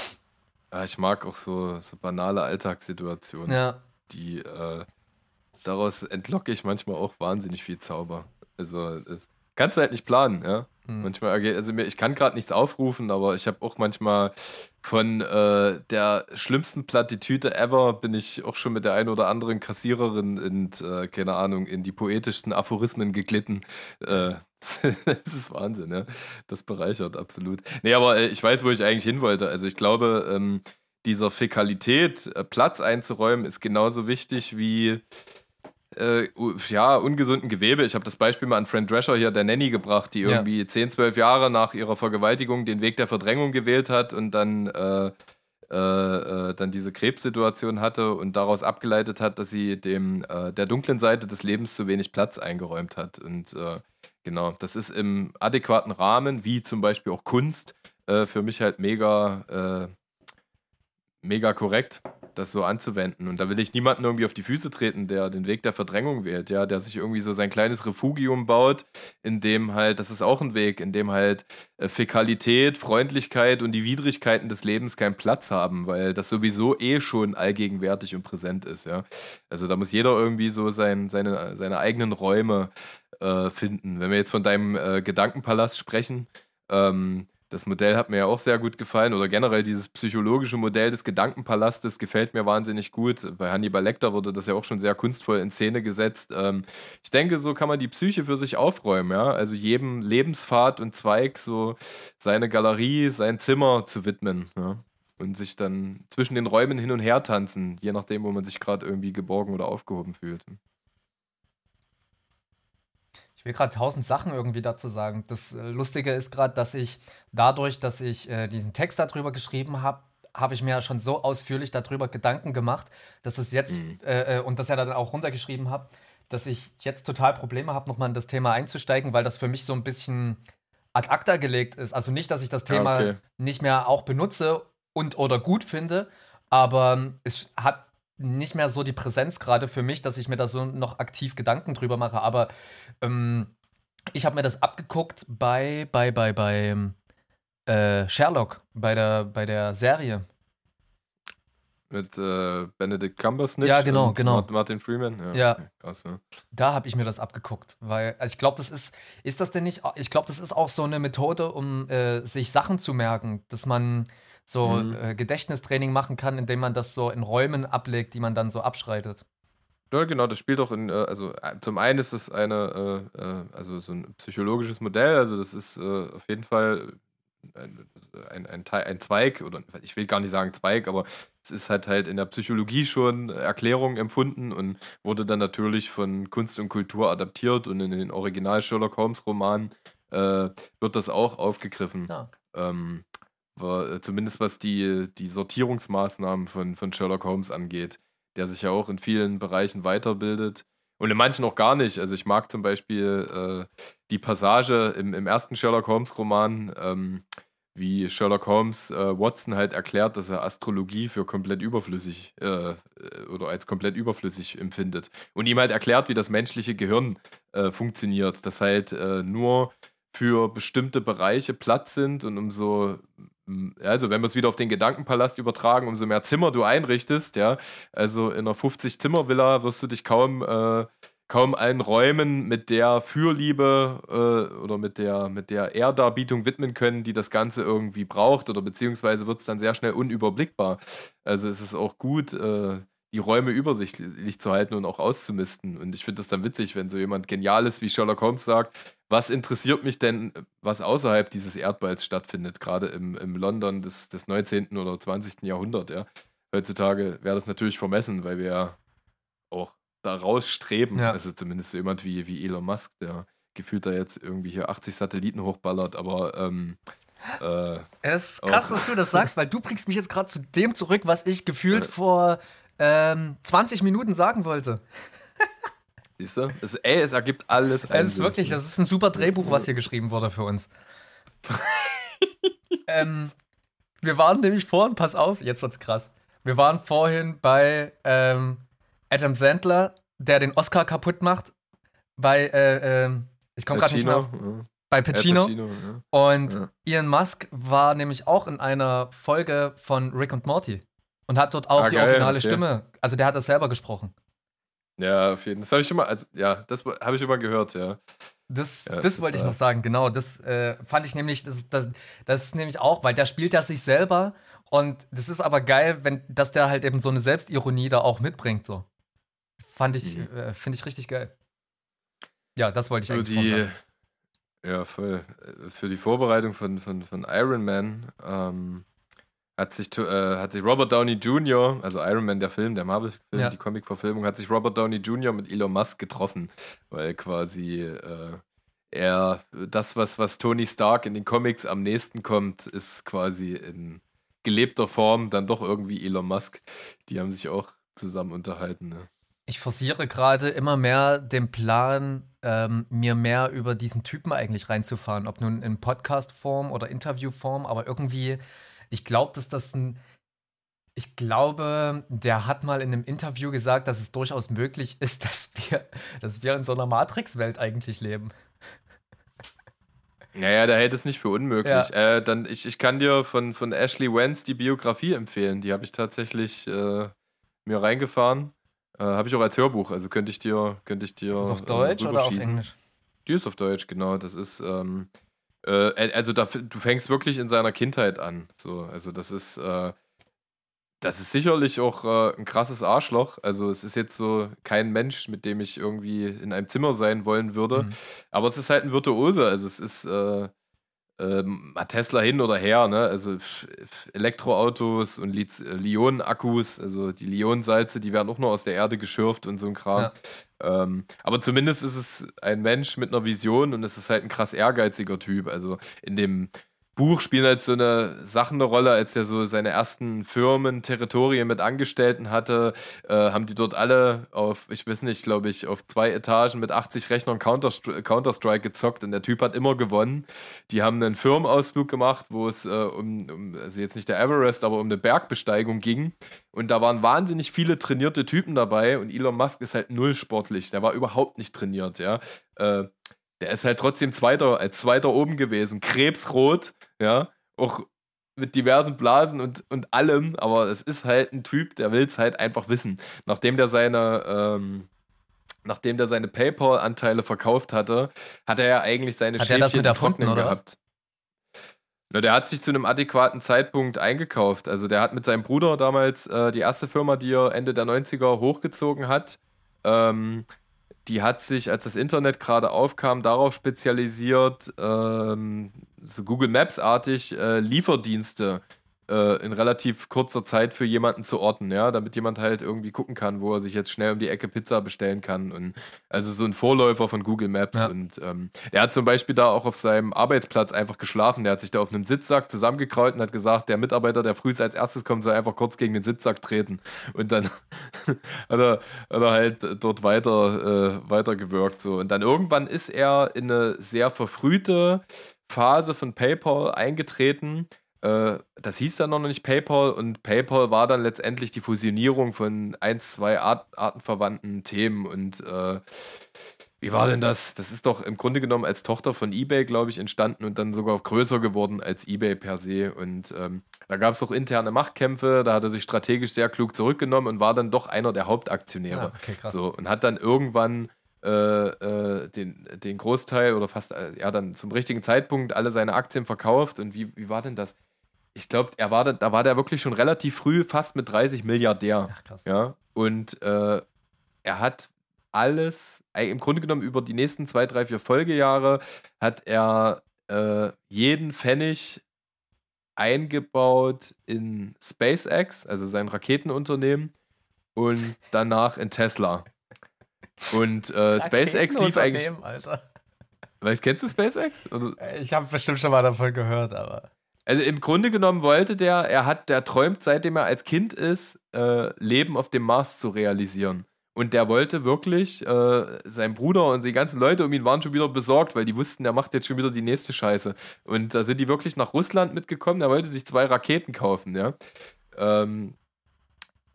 ja. Ich mag auch so, so banale Alltagssituationen. Ja. Die, äh, daraus entlocke ich manchmal auch wahnsinnig viel Zauber. Also, das kannst du halt nicht planen, ja. Hm. Manchmal, also mir, ich kann gerade nichts aufrufen, aber ich habe auch manchmal von äh, der schlimmsten Plattitüde ever bin ich auch schon mit der einen oder anderen Kassiererin in, äh, keine Ahnung, in die poetischsten Aphorismen geglitten. Äh, das ist Wahnsinn, ja. Das bereichert absolut. Nee, aber äh, ich weiß, wo ich eigentlich hin wollte. Also ich glaube, ähm, dieser Fäkalität äh, Platz einzuräumen, ist genauso wichtig wie äh, ja, ungesunden Gewebe. Ich habe das Beispiel mal an Friend Drescher hier, der Nanny, gebracht, die irgendwie ja. 10, 12 Jahre nach ihrer Vergewaltigung den Weg der Verdrängung gewählt hat und dann, äh, äh, äh dann diese Krebssituation hatte und daraus abgeleitet hat, dass sie dem äh, der dunklen Seite des Lebens zu wenig Platz eingeräumt hat. Und äh, genau, das ist im adäquaten Rahmen, wie zum Beispiel auch Kunst, für mich halt mega, mega korrekt das so anzuwenden. Und da will ich niemanden irgendwie auf die Füße treten, der den Weg der Verdrängung wählt, ja, der sich irgendwie so sein kleines Refugium baut, in dem halt, das ist auch ein Weg, in dem halt äh, Fäkalität, Freundlichkeit und die Widrigkeiten des Lebens keinen Platz haben, weil das sowieso eh schon allgegenwärtig und präsent ist, ja. Also da muss jeder irgendwie so sein, seine, seine eigenen Räume äh, finden. Wenn wir jetzt von deinem äh, Gedankenpalast sprechen, ähm, das Modell hat mir ja auch sehr gut gefallen oder generell dieses psychologische Modell des Gedankenpalastes gefällt mir wahnsinnig gut. Bei Hannibal Lecter wurde das ja auch schon sehr kunstvoll in Szene gesetzt. Ähm, ich denke, so kann man die Psyche für sich aufräumen, ja. Also jedem Lebenspfad und Zweig so seine Galerie, sein Zimmer zu widmen, ja? Und sich dann zwischen den Räumen hin und her tanzen, je nachdem, wo man sich gerade irgendwie geborgen oder aufgehoben fühlt will gerade tausend Sachen irgendwie dazu sagen. Das äh, Lustige ist gerade, dass ich dadurch, dass ich äh, diesen Text darüber geschrieben habe, habe ich mir ja schon so ausführlich darüber Gedanken gemacht, dass es jetzt, mhm. äh, äh und das ja dann auch runtergeschrieben habe, dass ich jetzt total Probleme habe, nochmal in das Thema einzusteigen, weil das für mich so ein bisschen ad acta gelegt ist. Also nicht, dass ich das Thema okay. nicht mehr auch benutze und oder gut finde, aber es hat nicht mehr so die Präsenz gerade für mich, dass ich mir da so noch aktiv Gedanken drüber mache. Aber ähm, ich habe mir das abgeguckt bei, bei, bei, bei äh, Sherlock, bei der, bei der Serie. Mit äh, Benedict Cumbersnitch ja, genau, und genau. Martin Freeman. Ja, ja. Okay, krass, ja. Da habe ich mir das abgeguckt, weil also ich glaube, das ist, ist das denn nicht, ich glaube, das ist auch so eine Methode, um äh, sich Sachen zu merken, dass man so mhm. äh, Gedächtnistraining machen kann, indem man das so in Räumen ablegt, die man dann so abschreitet. Ja, genau, das spielt auch in, äh, also äh, zum einen ist es eine, äh, also so ein psychologisches Modell, also das ist auf jeden Fall ein, ein, ein, ein, Zweig, oder ich will gar nicht sagen Zweig, aber es ist halt halt in der Psychologie schon Erklärung empfunden und wurde dann natürlich von Kunst und Kultur adaptiert und in den Original Sherlock Holmes Romanen äh, wird das auch aufgegriffen. Ja. Ähm, war, äh, zumindest was die, die Sortierungsmaßnahmen von, von Sherlock Holmes angeht, der sich ja auch in vielen Bereichen weiterbildet. Und in manchen auch gar nicht. Also ich mag zum Beispiel äh, die Passage im, im ersten Sherlock Holmes-Roman, ähm, wie Sherlock Holmes äh, Watson halt erklärt, dass er Astrologie für komplett überflüssig äh, äh oder als komplett überflüssig empfindet. Und ihm halt erklärt, wie das menschliche Gehirn äh, funktioniert, dass halt äh, nur für bestimmte Bereiche Platz sind und umso also wenn wir es wieder auf den Gedankenpalast übertragen, umso mehr Zimmer du einrichtest, ja, also in einer 50-Zimmer-Villa wirst du dich kaum, äh, kaum allen Räumen mit der Fürliebe äh, oder mit der, mit der Ehrdarbietung widmen können, die das Ganze irgendwie braucht oder beziehungsweise wird es dann sehr schnell unüberblickbar. Also es ist auch gut, äh, die Räume übersichtlich zu halten und auch auszumisten. Und ich finde das dann witzig, wenn so jemand Geniales wie Sherlock Holmes sagt, was interessiert mich denn, was außerhalb dieses Erdballs stattfindet, gerade im, im London des, des 19. oder 20. Jahrhunderts, ja. Heutzutage wäre das natürlich vermessen, weil wir ja auch daraus streben. Ja. Also zumindest so jemand wie, wie Elon Musk, der gefühlt da jetzt irgendwie hier 80 Satelliten hochballert, aber ähm, Äh, es ist krass, dass du das sagst, weil du bringst mich jetzt gerade zu dem zurück, was ich gefühlt vor ähm, 20 Minuten sagen wollte. Siehst du? Es, ey, es ergibt alles Es ist wirklich, das ist ein super Drehbuch, was hier geschrieben wurde für uns. ähm, wir waren nämlich vorhin, pass auf, jetzt wird's krass. Wir waren vorhin bei ähm, Adam Sandler, der den Oscar kaputt macht. Bei, äh, äh, ich komme gerade nicht mehr auf. Ja. Bei Pacino. Pacino ja. Und ja. Elon Musk war nämlich auch in einer Folge von Rick und Morty und hat dort auch ah, die geil, originale okay. Stimme. Also der hat das selber gesprochen. Ja, auf jeden Fall. Das habe ich mal, also ja, das habe ich mal gehört, ja. Das, ja, das wollte ich noch sagen, genau. Das äh, fand ich nämlich, das, das, das ist nämlich auch, weil der spielt ja sich selber und das ist aber geil, wenn, dass der halt eben so eine Selbstironie da auch mitbringt, so. Fand ich, mhm. äh, finde ich richtig geil. Ja, das wollte ich eigentlich die, Ja, voll. Für die Vorbereitung von, von, von Iron Man ähm, hat sich, äh, hat sich Robert Downey Jr., also Iron Man, der Film, der Marvel-Film, ja. die Comic-Verfilmung, hat sich Robert Downey Jr. mit Elon Musk getroffen, weil quasi äh, er, das, was, was Tony Stark in den Comics am nächsten kommt, ist quasi in gelebter Form dann doch irgendwie Elon Musk. Die haben sich auch zusammen unterhalten. Ne? Ich forciere gerade immer mehr den Plan, ähm, mir mehr über diesen Typen eigentlich reinzufahren, ob nun in Podcast-Form oder Interview-Form, aber irgendwie ich glaube, dass das ein. Ich glaube, der hat mal in einem Interview gesagt, dass es durchaus möglich ist, dass wir, dass wir in so einer Matrix-Welt eigentlich leben. Naja, der hält es nicht für unmöglich. Ja. Äh, dann, ich, ich kann dir von, von Ashley Wentz die Biografie empfehlen. Die habe ich tatsächlich äh, mir reingefahren. Äh, habe ich auch als Hörbuch, also könnte ich dir, könnte ich dir. Ist das auf Deutsch oder auf Englisch? Die ist auf Deutsch, genau. Das ist, ähm, äh, also da, du fängst wirklich in seiner Kindheit an. So, also das ist, äh, das ist sicherlich auch äh, ein krasses Arschloch. Also es ist jetzt so kein Mensch, mit dem ich irgendwie in einem Zimmer sein wollen würde. Mhm. Aber es ist halt ein Virtuose. Also es ist äh, ähm, Tesla hin oder her, ne? Also Elektroautos und Li-Ionen-Akkus, also die Lionsalze, die werden auch nur aus der Erde geschürft und so ein Kram. Ja. Ähm, aber zumindest ist es ein Mensch mit einer Vision und es ist halt ein krass ehrgeiziger Typ. Also in dem Buch spielen halt so eine Sachen eine Rolle, als er so seine ersten Firmen, Territorien mit Angestellten hatte, äh, haben die dort alle auf, ich weiß nicht, glaube ich, auf zwei Etagen mit 80 Rechnern Counter-Strike Counter gezockt und der Typ hat immer gewonnen. Die haben einen Firmenausflug gemacht, wo es äh, um, um, also jetzt nicht der Everest, aber um eine Bergbesteigung ging. Und da waren wahnsinnig viele trainierte Typen dabei und Elon Musk ist halt null sportlich. Der war überhaupt nicht trainiert, ja. Äh, der ist halt trotzdem Zweiter, als Zweiter oben gewesen. Krebsrot, ja. Auch mit diversen Blasen und, und allem, aber es ist halt ein Typ, der will es halt einfach wissen. Nachdem der seine, ähm, nachdem der seine PayPal-Anteile verkauft hatte, hat er ja eigentlich seine hat Schäfchen er trocknen gehabt. Na, der hat sich zu einem adäquaten Zeitpunkt eingekauft. Also der hat mit seinem Bruder damals äh, die erste Firma, die er Ende der 90er hochgezogen hat, ähm, die hat sich, als das Internet gerade aufkam, darauf spezialisiert, ähm, so Google Maps-artig äh, Lieferdienste äh, in relativ kurzer Zeit für jemanden zu orten, ja, damit jemand halt irgendwie gucken kann, wo er sich jetzt schnell um die Ecke Pizza bestellen kann. Und also so ein Vorläufer von Google Maps. Ja. Und ähm, er hat zum Beispiel da auch auf seinem Arbeitsplatz einfach geschlafen. Der hat sich da auf einem Sitzsack zusammengekraut und hat gesagt, der Mitarbeiter, der früh als erstes kommt, soll einfach kurz gegen den Sitzsack treten. Und dann hat, er, hat er halt dort weiter, äh, weiter gewirkt. So. Und dann irgendwann ist er in eine sehr verfrühte Phase von PayPal eingetreten äh, das hieß dann noch nicht PayPal und PayPal war dann letztendlich die Fusionierung von ein, zwei Art, artenverwandten Themen und äh, wie war denn das? Das ist doch im Grunde genommen als Tochter von eBay, glaube ich, entstanden und dann sogar größer geworden als eBay per se. Und ähm, da gab es auch interne Machtkämpfe, da hat er sich strategisch sehr klug zurückgenommen und war dann doch einer der Hauptaktionäre. Ah, okay. So, und hat dann irgendwann äh, äh, den, den Großteil oder fast, äh, ja, dann zum richtigen Zeitpunkt alle seine Aktien verkauft. Und wie, wie war denn das? ich glaube, er war da, da war der wirklich schon relativ früh fast mit 30 Milliardär. Ach, krass. Ja. Und äh, er hat alles, im Grunde genommen über die nächsten zwei, drei, vier Folgejahre hat er äh, jeden Pfennig eingebaut in SpaceX, also sein Raketenunternehmen, und danach in Tesla. Und äh, SpaceX lief eigentlich. Alter. Weißt, kennst du SpaceX? Oder? Ich habe bestimmt schon mal davon gehört, aber. Also im Grunde genommen wollte der, er hat, der träumt, seitdem er als Kind ist, äh, Leben auf dem Mars zu realisieren. Und der wollte wirklich, äh, sein Bruder und die ganzen Leute um ihn waren schon wieder besorgt, weil die wussten, er macht jetzt schon wieder die nächste Scheiße. Und da sind die wirklich nach Russland mitgekommen. Er wollte sich zwei Raketen kaufen, ja. Ähm,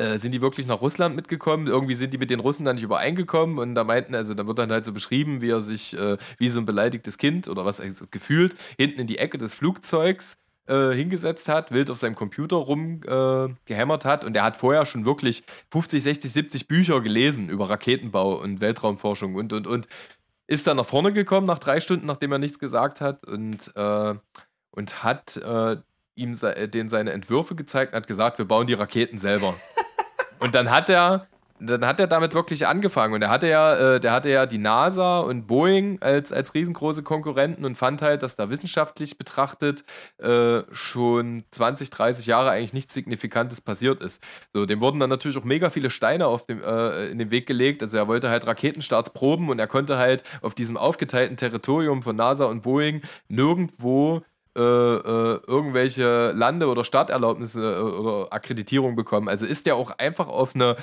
äh, sind die wirklich nach Russland mitgekommen. Irgendwie sind die mit den Russen dann nicht übereingekommen und da meinten, also da wird dann halt so beschrieben, wie er sich, äh, wie so ein beleidigtes Kind oder was also gefühlt, hinten in die Ecke des Flugzeugs äh, hingesetzt hat, wild auf seinem Computer rumgehämmert äh, hat und er hat vorher schon wirklich 50, 60, 70 Bücher gelesen über Raketenbau und Weltraumforschung und und und ist dann nach vorne gekommen nach drei Stunden, nachdem er nichts gesagt hat und, äh, und hat äh, ihm se den seine Entwürfe gezeigt und hat gesagt, wir bauen die Raketen selber. Und dann hat er dann hat er damit wirklich angefangen und er hatte ja, äh, der hatte ja die NASA und Boeing als, als riesengroße Konkurrenten und fand halt, dass da wissenschaftlich betrachtet äh, schon 20, 30 Jahre eigentlich nichts Signifikantes passiert ist. So, dem wurden dann natürlich auch mega viele Steine auf dem, äh, in den Weg gelegt. Also er wollte halt Raketenstarts proben und er konnte halt auf diesem aufgeteilten Territorium von NASA und Boeing nirgendwo äh, äh, irgendwelche Lande- oder Starterlaubnisse äh, oder Akkreditierung bekommen. Also ist der auch einfach auf eine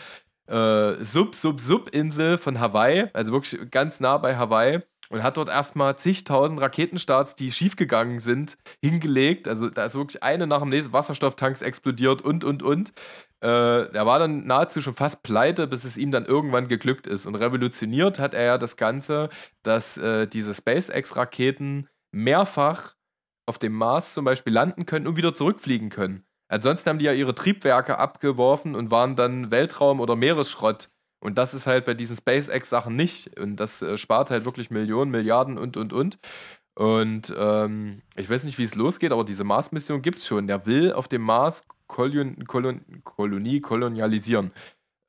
äh, Sub-Sub-Sub-Insel von Hawaii, also wirklich ganz nah bei Hawaii und hat dort erstmal zigtausend Raketenstarts, die schiefgegangen sind, hingelegt. Also da ist wirklich eine nach dem nächsten Wasserstofftanks explodiert und, und, und. Äh, er war dann nahezu schon fast pleite, bis es ihm dann irgendwann geglückt ist. Und revolutioniert hat er ja das Ganze, dass äh, diese SpaceX-Raketen mehrfach auf dem Mars zum Beispiel landen können und wieder zurückfliegen können. Ansonsten haben die ja ihre Triebwerke abgeworfen und waren dann Weltraum- oder Meeresschrott. Und das ist halt bei diesen SpaceX-Sachen nicht. Und das äh, spart halt wirklich Millionen, Milliarden und, und, und. Und ähm, ich weiß nicht, wie es losgeht, aber diese Mars-Mission gibt es schon. Der will auf dem Mars Kolon Kolon Kolonie kolonialisieren.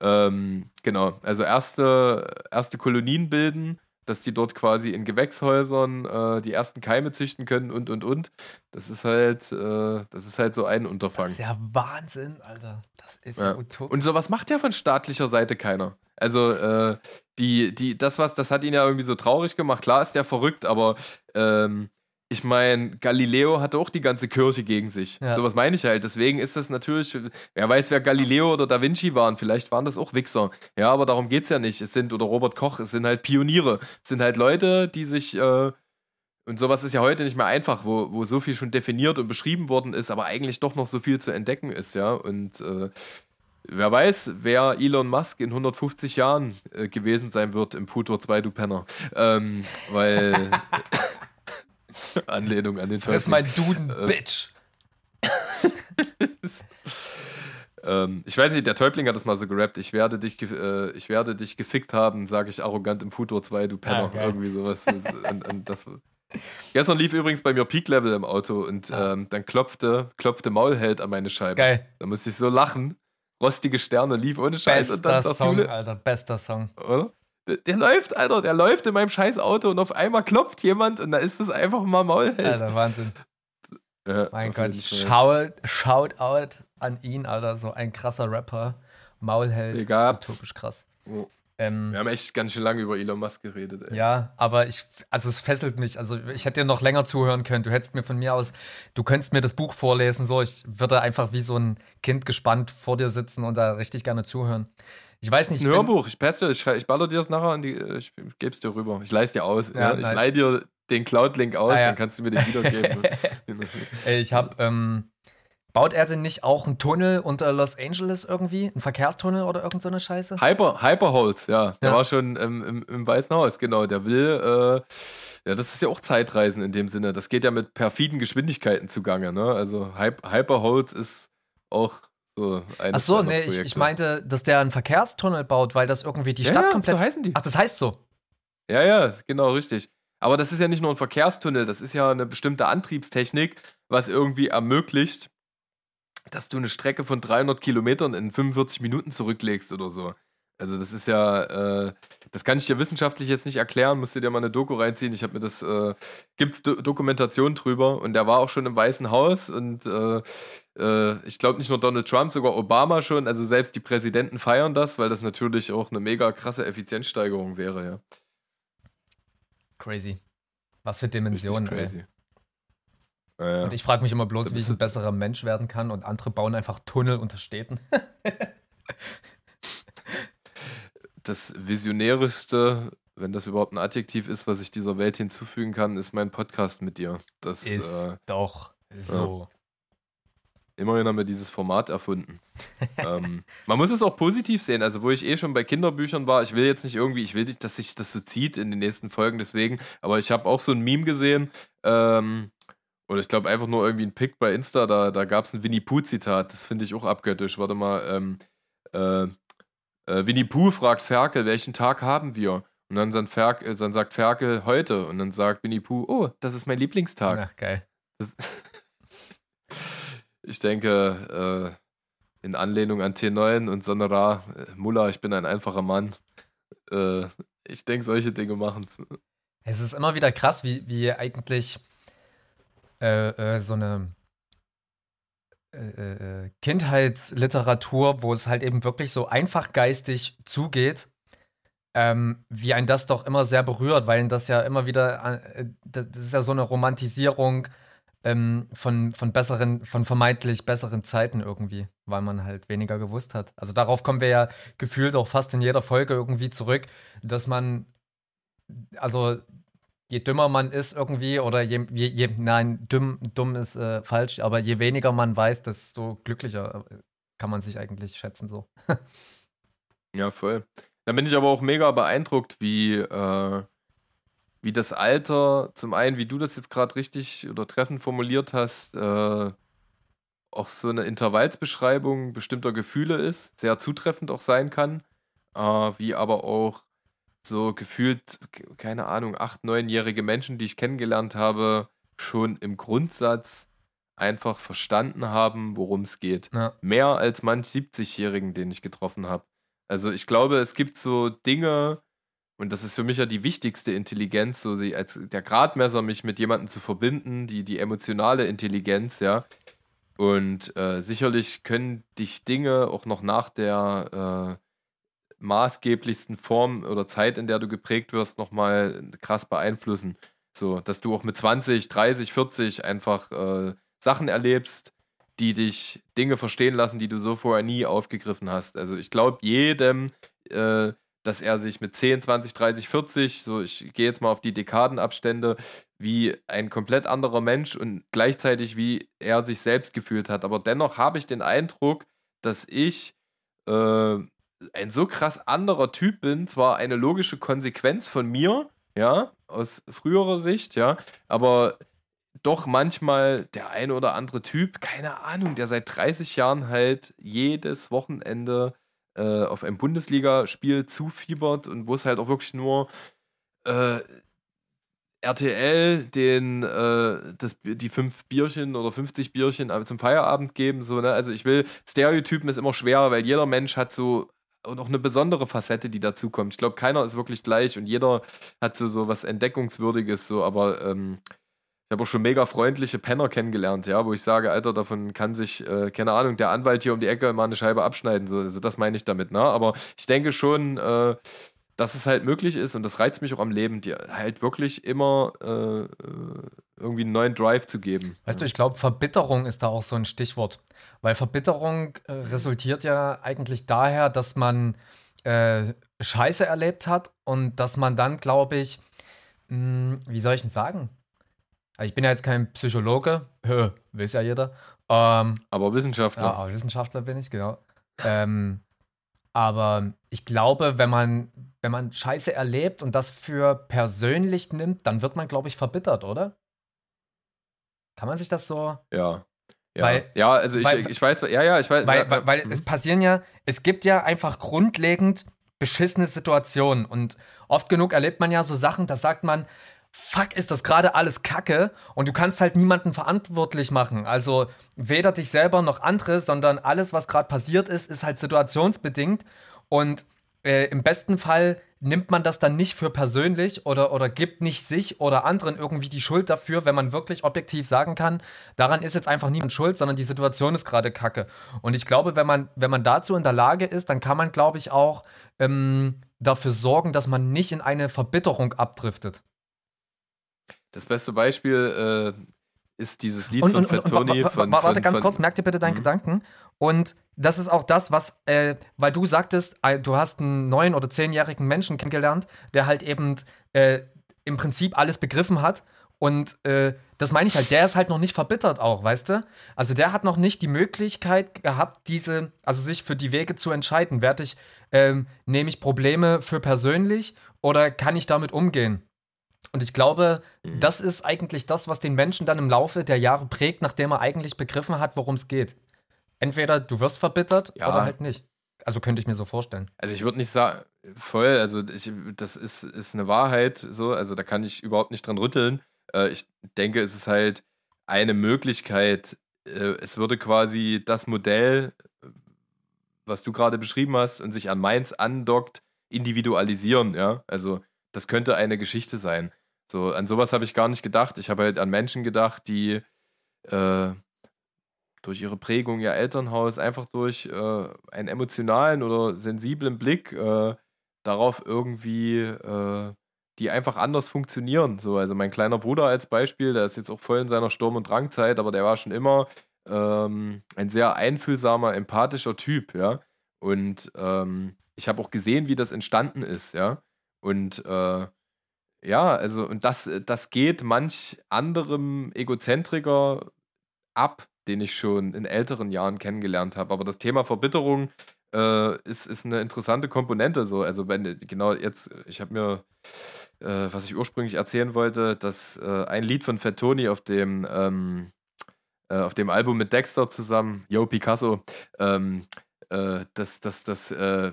Ähm, genau, also erste, erste Kolonien bilden dass die dort quasi in Gewächshäusern äh, die ersten Keime züchten können und und und. Das ist halt, äh, das ist halt so ein Unterfangen. Das ist ja Wahnsinn, Alter. Das ist ja, utopisch. Und sowas macht ja von staatlicher Seite keiner. Also äh, die, die, das was, das hat ihn ja irgendwie so traurig gemacht. Klar ist der verrückt, aber ähm, ich meine, Galileo hatte auch die ganze Kirche gegen sich. Ja. So was meine ich halt. Deswegen ist das natürlich, wer weiß, wer Galileo oder Da Vinci waren. Vielleicht waren das auch Wichser. Ja, aber darum geht es ja nicht. Es sind, oder Robert Koch, es sind halt Pioniere. Es sind halt Leute, die sich, äh, und sowas ist ja heute nicht mehr einfach, wo, wo so viel schon definiert und beschrieben worden ist, aber eigentlich doch noch so viel zu entdecken ist, ja. Und äh, wer weiß, wer Elon Musk in 150 Jahren äh, gewesen sein wird im Futur 2, du Penner. Ähm, weil. Anlehnung an den Teufel. Das ist mein Duden, ähm, Bitch. ähm, ich weiß nicht, der Täubling hat das mal so gerappt. Ich werde dich, äh, ich werde dich gefickt haben, sage ich arrogant im Futur 2, du Penner. Ah, Irgendwie sowas. und, und das, Gestern lief übrigens bei mir Peak Level im Auto und ah. ähm, dann klopfte, klopfte Maulheld an meine Scheibe. Geil. Da musste ich so lachen. Rostige Sterne lief ohne Scheiß. Bester Song, Alter, bester Song. Oder? Der, läuft, Alter, der läuft in meinem scheiß Auto und auf einmal klopft jemand und da ist es einfach mal Maulheld. Alter, Wahnsinn. Ja, mein Gott, shout, shout out an ihn, Alter, so ein krasser Rapper. Maulheld. Utopisch krass. Oh. Ähm, Wir haben echt ganz schön lange über Elon Musk geredet. Ey. Ja, aber ich, also es fesselt mich. Also ich hätte dir noch länger zuhören können. Du hättest mir von mir aus, du könntest mir das Buch vorlesen. So, ich würde einfach wie so ein Kind gespannt vor dir sitzen und da richtig gerne zuhören. Ich weiß nicht. Ein Hörbuch. Ich, passe, ich, ich baller dir das nachher die. Ich, gebe es dir rüber. Ich leiste dir aus. Ja, ja. Ich nice. leih dir den Cloud-Link aus, ah, ja. dann kannst du mir den wiedergeben. Ey, ich habe. Ähm, baut er denn nicht auch einen Tunnel unter Los Angeles irgendwie? Ein Verkehrstunnel oder irgend so eine Scheiße? Hyper, Hyperholz, ja. Der war schon ähm, im, im Weißen Haus, genau. Der will. Äh, ja, das ist ja auch Zeitreisen in dem Sinne. Das geht ja mit perfiden Geschwindigkeiten zugange. Ne? Also Hyperholz ist auch so Ach so, nee, ich, ich, meinte, dass der einen Verkehrstunnel baut, weil das irgendwie die Stadt ja, komplett. So heißen die. Ach, das heißt so. Ja, ja, genau, richtig. Aber das ist ja nicht nur ein Verkehrstunnel, das ist ja eine bestimmte Antriebstechnik, was irgendwie ermöglicht, dass du eine Strecke von 300 Kilometern in 45 Minuten zurücklegst oder so. Also das ist ja, äh, das kann ich dir wissenschaftlich jetzt nicht erklären, musst du dir mal eine Doku reinziehen. Ich habe mir das, äh, gibt es Do Dokumentation drüber und der war auch schon im Weißen Haus und äh, äh, ich glaube nicht nur Donald Trump, sogar Obama schon. Also selbst die Präsidenten feiern das, weil das natürlich auch eine mega krasse Effizienzsteigerung wäre, ja. Crazy. Was für Dimensionen, crazy. Ey. Ja, und ich frage mich immer bloß, wie ich ein besserer Mensch werden kann und andere bauen einfach Tunnel unter Städten. das Visionäreste, wenn das überhaupt ein Adjektiv ist, was ich dieser Welt hinzufügen kann, ist mein Podcast mit dir. Das ist äh, doch so. Ja. Immerhin haben wir dieses Format erfunden. ähm, man muss es auch positiv sehen. Also, wo ich eh schon bei Kinderbüchern war, ich will jetzt nicht irgendwie, ich will nicht, dass sich das so zieht in den nächsten Folgen, deswegen, aber ich habe auch so ein Meme gesehen, ähm, oder ich glaube einfach nur irgendwie ein Pick bei Insta, da, da gab es ein Winnie Pooh-Zitat, das finde ich auch abgöttisch. Warte mal, ähm, äh, äh, Winnie Pooh fragt Ferkel, welchen Tag haben wir? Und dann, dann, Ferkel, äh, dann sagt Ferkel heute und dann sagt Winnie Pooh, oh, das ist mein Lieblingstag. Ach, geil. Das, ich denke, äh, in Anlehnung an T9 und Sonora, äh, Mullah, ich bin ein einfacher Mann. Äh, ich denke, solche Dinge machen es. Es ist immer wieder krass, wie, wie eigentlich äh, äh, so eine äh, Kindheitsliteratur, wo es halt eben wirklich so einfach geistig zugeht, ähm, wie ein das doch immer sehr berührt, weil das ja immer wieder, das ist ja so eine Romantisierung ähm, von, von besseren, von vermeintlich besseren Zeiten irgendwie, weil man halt weniger gewusst hat. Also darauf kommen wir ja gefühlt auch fast in jeder Folge irgendwie zurück, dass man, also je dümmer man ist irgendwie, oder je, je, je nein, dumm, dumm ist äh, falsch, aber je weniger man weiß, desto glücklicher äh, kann man sich eigentlich schätzen so. ja, voll. Da bin ich aber auch mega beeindruckt, wie äh, wie das Alter, zum einen, wie du das jetzt gerade richtig oder treffend formuliert hast, äh, auch so eine Intervallsbeschreibung bestimmter Gefühle ist, sehr zutreffend auch sein kann, äh, wie aber auch so gefühlt, keine Ahnung, acht, neunjährige Menschen, die ich kennengelernt habe, schon im Grundsatz einfach verstanden haben, worum es geht. Ja. Mehr als manch 70-Jährigen, den ich getroffen habe. Also ich glaube, es gibt so Dinge, und das ist für mich ja die wichtigste Intelligenz, so sie als der Gradmesser, mich mit jemandem zu verbinden, die, die emotionale Intelligenz, ja. Und äh, sicherlich können dich Dinge auch noch nach der äh, maßgeblichsten Form oder Zeit, in der du geprägt wirst, nochmal krass beeinflussen. So, dass du auch mit 20, 30, 40 einfach äh, Sachen erlebst, die dich Dinge verstehen lassen, die du so vorher nie aufgegriffen hast. Also ich glaube, jedem äh, dass er sich mit 10, 20, 30, 40, so ich gehe jetzt mal auf die Dekadenabstände, wie ein komplett anderer Mensch und gleichzeitig wie er sich selbst gefühlt hat. Aber dennoch habe ich den Eindruck, dass ich äh, ein so krass anderer Typ bin, zwar eine logische Konsequenz von mir, ja, aus früherer Sicht, ja, aber doch manchmal der eine oder andere Typ, keine Ahnung, der seit 30 Jahren halt jedes Wochenende äh, auf ein Bundesligaspiel zufiebert und wo es halt auch wirklich nur äh, RTL den äh, das, die fünf Bierchen oder 50 Bierchen zum Feierabend geben. So, ne? Also ich will, Stereotypen ist immer schwerer, weil jeder Mensch hat so auch eine besondere Facette, die dazu kommt. Ich glaube, keiner ist wirklich gleich und jeder hat so, so was Entdeckungswürdiges, so, aber ähm, ich habe auch schon mega freundliche Penner kennengelernt, ja, wo ich sage, Alter, davon kann sich, äh, keine Ahnung, der Anwalt hier um die Ecke mal eine Scheibe abschneiden. So, also das meine ich damit, ne? Aber ich denke schon, äh, dass es halt möglich ist und das reizt mich auch am Leben, dir halt wirklich immer äh, äh irgendwie einen neuen Drive zu geben. Weißt du, ich glaube, Verbitterung ist da auch so ein Stichwort. Weil Verbitterung äh, resultiert ja eigentlich daher, dass man äh, Scheiße erlebt hat und dass man dann, glaube ich, mh, hm, wie soll ich denn sagen? Also ich bin ja jetzt kein Psychologe, Hö, weiß ja jeder. Ähm, aber Wissenschaftler. Ja, aber Wissenschaftler bin ich, genau. ähm, aber ich glaube, wenn man, wenn man Scheiße erlebt und das für persönlich nimmt, dann wird man, glaube ich, verbittert, oder? Kann man sich das so. Ja. Ja, weil, ja also ich, weil, ich weiß, ja, ja, ich weiß. Weil, weil, weil es passieren ja, es gibt ja einfach grundlegend beschissene Situationen und oft genug erlebt man ja so Sachen, da sagt man, fuck, ist das gerade alles Kacke und du kannst halt niemanden verantwortlich machen. Also weder dich selber noch andere, sondern alles, was gerade passiert ist, ist halt situationsbedingt und äh, im besten Fall nimmt man das dann nicht für persönlich oder, oder gibt nicht sich oder anderen irgendwie die Schuld dafür, wenn man wirklich objektiv sagen kann, daran ist jetzt einfach niemand schuld, sondern die Situation ist gerade kacke. Und ich glaube, wenn man, wenn man dazu in der Lage ist, dann kann man, glaube ich, auch ähm, dafür sorgen, dass man nicht in eine Verbitterung abdriftet. Das beste Beispiel, äh, ist dieses Lied Und, von Fat Tony von, wa- warte von, ganz von, kurz, merk dir bitte deinen Mhm. Gedanken. Und das ist auch das, was, äh, weil du sagtest, äh, du hast einen neun- oder zehnjährigen Menschen kennengelernt, der halt eben äh, im Prinzip alles begriffen hat. Und äh, das meine ich halt, der ist halt noch nicht verbittert auch, weißt du? Also der hat noch nicht die Möglichkeit gehabt, diese, also sich für die Wege zu entscheiden. Werde ich, ähm, nehme ich Probleme für persönlich oder kann ich damit umgehen? Und ich glaube, Mhm. das ist eigentlich das, was den Menschen dann im Laufe der Jahre prägt, nachdem er eigentlich begriffen hat, worum es geht. Entweder du wirst verbittert Ja. oder halt nicht. Also könnte ich mir so vorstellen. Also ich würde nicht sagen, voll, also ich, das ist, ist eine Wahrheit, so, also da kann ich überhaupt nicht dran rütteln. Äh, ich denke, es ist halt eine Möglichkeit, äh, es würde quasi das Modell, was du gerade beschrieben hast und sich an meins andockt, individualisieren, ja. Also das könnte eine Geschichte sein. So, an sowas habe ich gar nicht gedacht. Ich habe halt an Menschen gedacht, die äh, durch ihre Prägung, ihr Elternhaus, einfach durch äh, einen emotionalen oder sensiblen Blick äh, darauf irgendwie, äh, die einfach anders funktionieren. So, also mein kleiner Bruder als Beispiel, der ist jetzt auch voll in seiner Sturm- und Drangzeit, aber der war schon immer ähm, ein sehr einfühlsamer, empathischer Typ, ja. Und ähm, ich habe auch gesehen, wie das entstanden ist, ja. Und äh, ja, also, und das, das geht manch anderem Egozentriker ab, den ich schon in älteren Jahren kennengelernt habe. Aber das Thema Verbitterung äh, ist, ist eine interessante Komponente. So. Also, wenn, genau jetzt, ich habe mir, äh, was ich ursprünglich erzählen wollte, dass äh, ein Lied von Fat Tony auf dem, ähm, äh, auf dem Album mit Dexter zusammen, Yo Picasso, ähm, äh, das, das, das äh,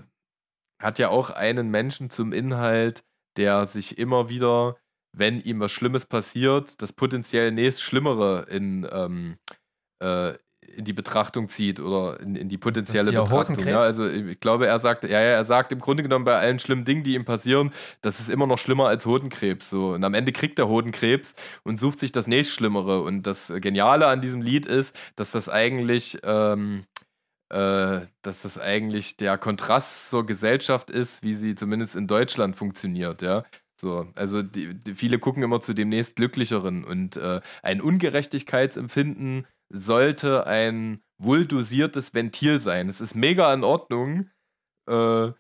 hat ja auch einen Menschen zum Inhalt, der sich immer wieder, wenn ihm was Schlimmes passiert, das potenziell nächst Schlimmere in, ähm, äh, in die Betrachtung zieht oder in, in die potenzielle Betrachtung. Ja, also ich glaube, er sagt, ja, ja, er sagt im Grunde genommen bei allen schlimmen Dingen, die ihm passieren, das ist immer noch schlimmer als Hodenkrebs. So. Und am Ende kriegt er Hodenkrebs und sucht sich das nächstschlimmere. Und das Geniale an diesem Lied ist, dass das eigentlich ähm, äh, dass das eigentlich der Kontrast zur Gesellschaft ist, wie sie zumindest in Deutschland funktioniert, ja. So, also die, die, viele gucken immer zu dem nächstglücklicheren und äh, ein Ungerechtigkeitsempfinden sollte ein wohl dosiertes Ventil sein. Es ist mega in Ordnung, äh,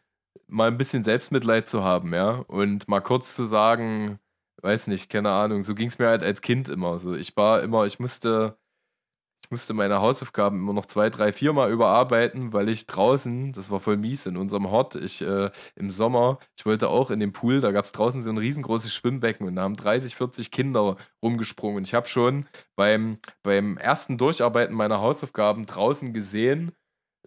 mal ein bisschen Selbstmitleid zu haben, ja, und mal kurz zu sagen, weiß nicht, keine Ahnung, so ging es mir halt als Kind immer. So, ich war immer, ich musste, ich musste meine Hausaufgaben immer noch zwei, drei, vier Mal überarbeiten, weil ich draußen, das war voll mies in unserem Hort, ich äh, im Sommer, ich wollte auch in den Pool, da gab es draußen so ein riesengroßes Schwimmbecken und da haben 30, 40 Kinder rumgesprungen. Und ich habe schon beim, beim ersten Durcharbeiten meiner Hausaufgaben draußen gesehen,